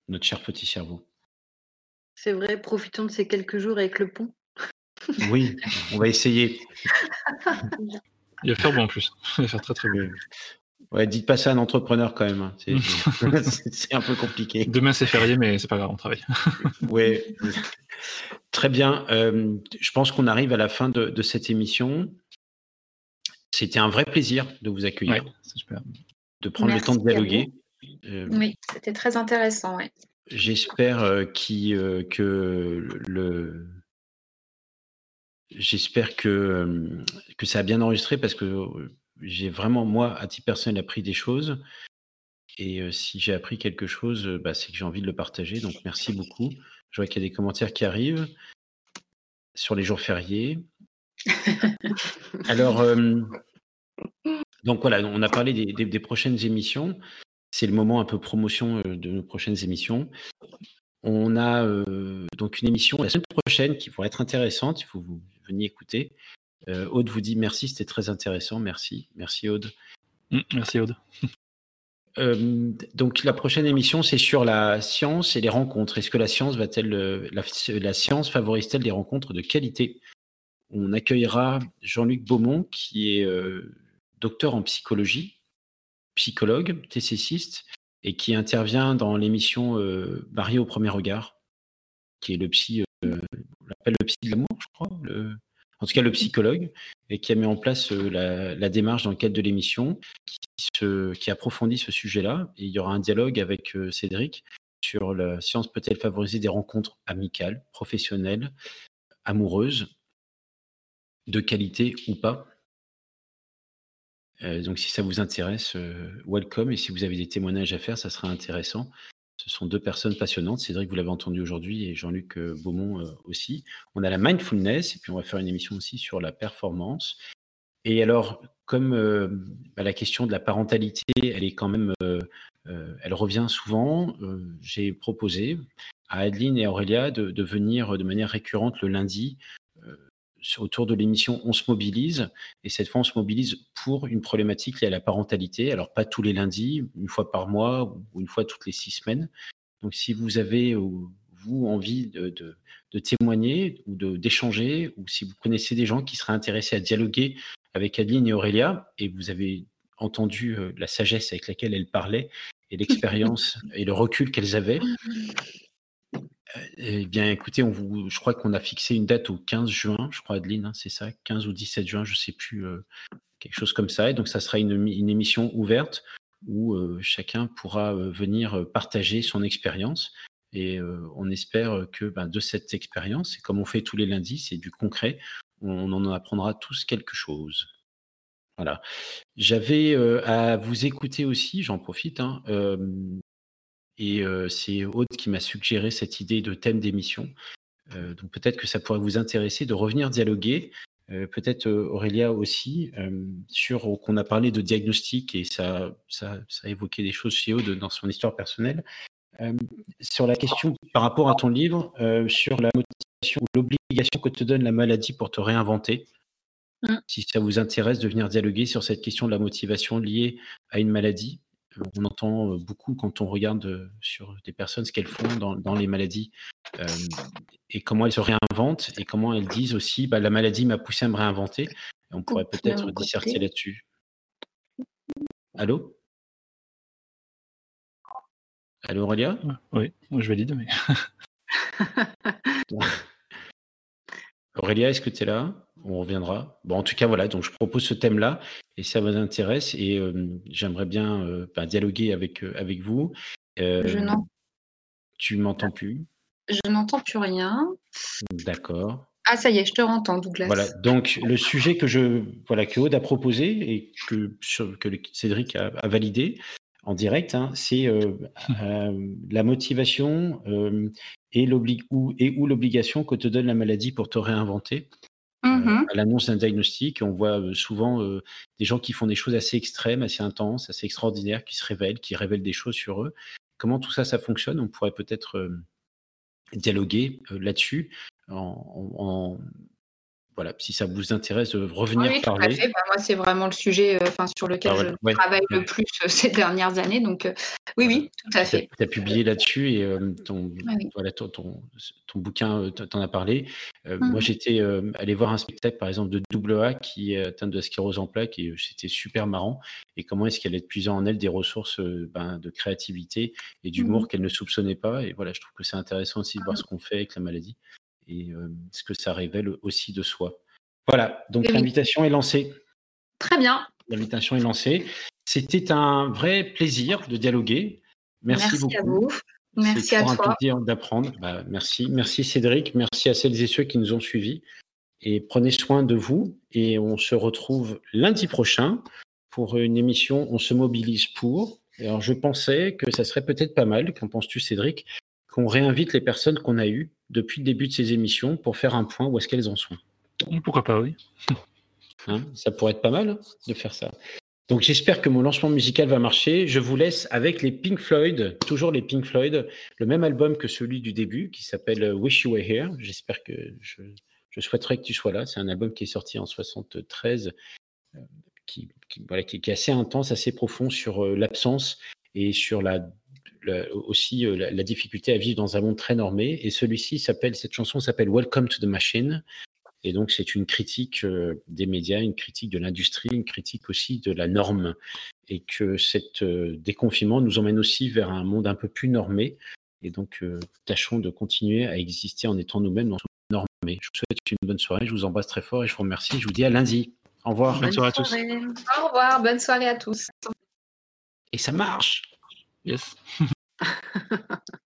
Notre cher petit cerveau. C'est vrai, profitons de ces quelques jours avec le pont. Oui, on va essayer. Il va faire bon en plus. Il va faire très très bon. Ouais, dites pas ça à un entrepreneur quand même. Hein. C'est un peu compliqué. Demain c'est férié, mais c'est pas grave, on travaille. oui. Très bien. Euh, je pense qu'on arrive à la fin de, cette émission. C'était un vrai plaisir de vous accueillir. super. De prendre le temps de dialoguer. Euh, oui, c'était très intéressant. J'espère euh, que le, J'espère que, que ça a bien enregistré parce que j'ai vraiment, moi, à titre personnel, appris des choses. Et si j'ai appris quelque chose, bah, c'est que j'ai envie de le partager. Donc, merci beaucoup. Je vois qu'il y a des commentaires qui arrivent sur les jours fériés. Alors, donc voilà, on a parlé des, des prochaines émissions. C'est le moment un peu promotion de nos prochaines émissions. On a donc une émission la semaine prochaine qui pourrait être intéressante. Il faut vous veniez écouter. Euh, Aude vous dit merci, c'était très intéressant. Merci. Merci Aude. Mmh, merci Aude. Euh, donc la prochaine émission, c'est sur la science et les rencontres. Est-ce que la science va-t-elle, la, science favorise-t-elle des rencontres de qualité? On accueillera Jean-Luc Beaumont, qui est docteur en psychologie, psychologue, TCCiste, et qui intervient dans l'émission Marié au premier regard, qui est le psy on l'appelle le psy de l'amour, je crois, en tout cas le psychologue, et qui a mis en place euh, la, démarche dans le cadre de l'émission, qui, approfondit ce sujet-là. Et il y aura un dialogue avec euh, Cédric sur la science peut-elle favoriser des rencontres amicales, professionnelles, amoureuses, de qualité ou pas. Donc si ça vous intéresse, welcome. Et si vous avez des témoignages à faire, ça sera intéressant. Ce sont deux personnes passionnantes. Cédric, vous l'avez entendu aujourd'hui, et Jean-Luc Beaumont aussi. On a la mindfulness, et puis on va faire une émission aussi sur la performance. Et alors, comme bah, la question de la parentalité, elle est quand même, elle revient souvent, j'ai proposé à Adeline et à Aurélia de, venir de manière récurrente le lundi autour de l'émission On se mobilise. Et cette fois, on se mobilise pour une problématique liée à la parentalité. Alors, pas tous les lundis, une fois par mois ou une fois toutes les six semaines. Donc, si vous avez, vous, envie de, témoigner ou d'échanger, ou si vous connaissez des gens qui seraient intéressés à dialoguer avec Adeline et Aurélia, et vous avez entendu euh, la sagesse avec laquelle elles parlaient, et l'expérience et le recul qu'elles avaient, eh bien, écoutez, on vous, je crois qu'on a fixé une date au 15 juin, je crois, Adeline, hein, c'est ça, 15 ou 17 juin, je ne sais plus, euh, quelque chose comme ça. Et donc, ça sera une, émission ouverte où euh, chacun pourra euh, venir partager son expérience. Et on espère que ben, de cette expérience, et comme on fait tous les lundis, c'est du concret, on en apprendra tous quelque chose. Voilà. J'avais à vous écouter aussi, j'en profite, hein, et c'est Aude qui m'a suggéré cette idée de thème d'émission. donc peut-être que ça pourrait vous intéresser de revenir dialoguer. peut-être Aurélia aussi, sur qu'on a parlé de diagnostic et ça, ça, ça, a évoqué des choses chez Aude dans son histoire personnelle. sur la question par rapport à ton livre, sur la motivation ou l'obligation que te donne la maladie pour te réinventer. Mm. Si ça vous intéresse de venir dialoguer sur cette question de la motivation liée à une maladie, euh, on entend euh, beaucoup quand on regarde euh, sur des personnes ce qu'elles font dans, dans les maladies euh, et comment elles se réinventent et comment elles disent aussi bah, la maladie m'a poussé à me réinventer. Et on pourrait peut-être disserter là-dessus. Allô? Allô Aurélia? Oui, moi je valide, mais Aurélia, est-ce que tu es là? On reviendra. Bon, en tout cas, voilà, donc je propose ce thème-là et ça vous intéresse et euh, j'aimerais bien euh, bah, dialoguer avec, euh, avec vous. Je n'en- tu m'entends plus? Je n'entends plus rien. D'accord. Ah, ça y est, je te entends, Douglas. Voilà, donc le sujet que je voilà que Aude a proposé et que, sur- que Cédric a, a validé en direct, hein, c'est la motivation et l'obli- ou, et ou l'obligation que te donne la maladie pour te réinventer. Mhm. à l'annonce d'un diagnostic, on voit souvent euh, des gens qui font des choses assez extrêmes, assez intenses, assez extraordinaires, qui se révèlent, qui révèlent des choses sur eux. Comment tout ça, ça fonctionne? On pourrait peut-être euh, dialoguer euh, là-dessus. En, en- en- voilà, si ça vous intéresse de revenir Oui, tout à parler. fait. Bah, moi, c'est vraiment le sujet euh, sur lequel Ah, voilà. je Ouais. travaille Ouais. le plus euh, ces dernières années. Donc, euh, oui, oui, tout à Tu fait. as, publié là-dessus et ton, Ah oui. voilà, ton, ton, ton bouquin t'en as parlé. Mhm. Moi, j'étais allé voir un spectacle, par exemple, de Double A qui est atteinte de la sclérose en plaques et c'était super marrant. Et comment est-ce qu'elle est puisant en elle des ressources ben, de créativité et d'humour Mhm. qu'elle ne soupçonnait pas? Et voilà, je trouve que c'est intéressant aussi de voir ce qu'on fait avec la maladie et euh, ce que ça révèle aussi de soi. Voilà, donc Oui, l'invitation est lancée. Très bien. L'invitation est lancée. C'était un vrai plaisir de dialoguer. Merci, Merci, à beaucoup. vous. Merci C'est à toi. un plaisir d'apprendre. Bah, merci. Merci Cédric. Merci à celles et ceux qui nous ont suivis. Et prenez soin de vous. Et on se retrouve lundi prochain pour une émission On se mobilise pour. Alors je pensais que ça serait peut-être pas mal, qu'en penses-tu Cédric, qu'on réinvite les personnes qu'on a eues depuis le début de ces émissions pour faire un point où est-ce qu'elles en sont. pourquoi pas, oui. Hein, ça pourrait être pas mal hein, de faire ça. Donc j'espère que mon lancement musical va marcher. Je vous laisse avec les Pink Floyd, toujours les Pink Floyd, le même album que celui du début qui s'appelle euh, Wish You Were Here. J'espère que je, je souhaiterais que tu sois là. C'est un album qui est sorti en 73, euh, qui, qui, voilà, qui, qui est assez intense, assez profond sur euh, l'absence et sur la, la- aussi euh, la, la difficulté à vivre dans un monde très normé. Et celui-ci s'appelle, cette chanson s'appelle Welcome to the Machine. Et donc, c'est une critique euh, des médias, une critique de l'industrie, une critique aussi de la norme. Et que cet euh, déconfinement nous emmène aussi vers un monde un peu plus normé. Et donc, euh, tâchons de continuer à exister en étant nous-mêmes dans ce monde normé. Je vous souhaite une bonne soirée, je vous embrasse très fort et je vous remercie. Je vous dis à lundi. Au revoir. Bonne soirée à tous. Au revoir. Bonne soirée à tous. Et ça marche. Yes.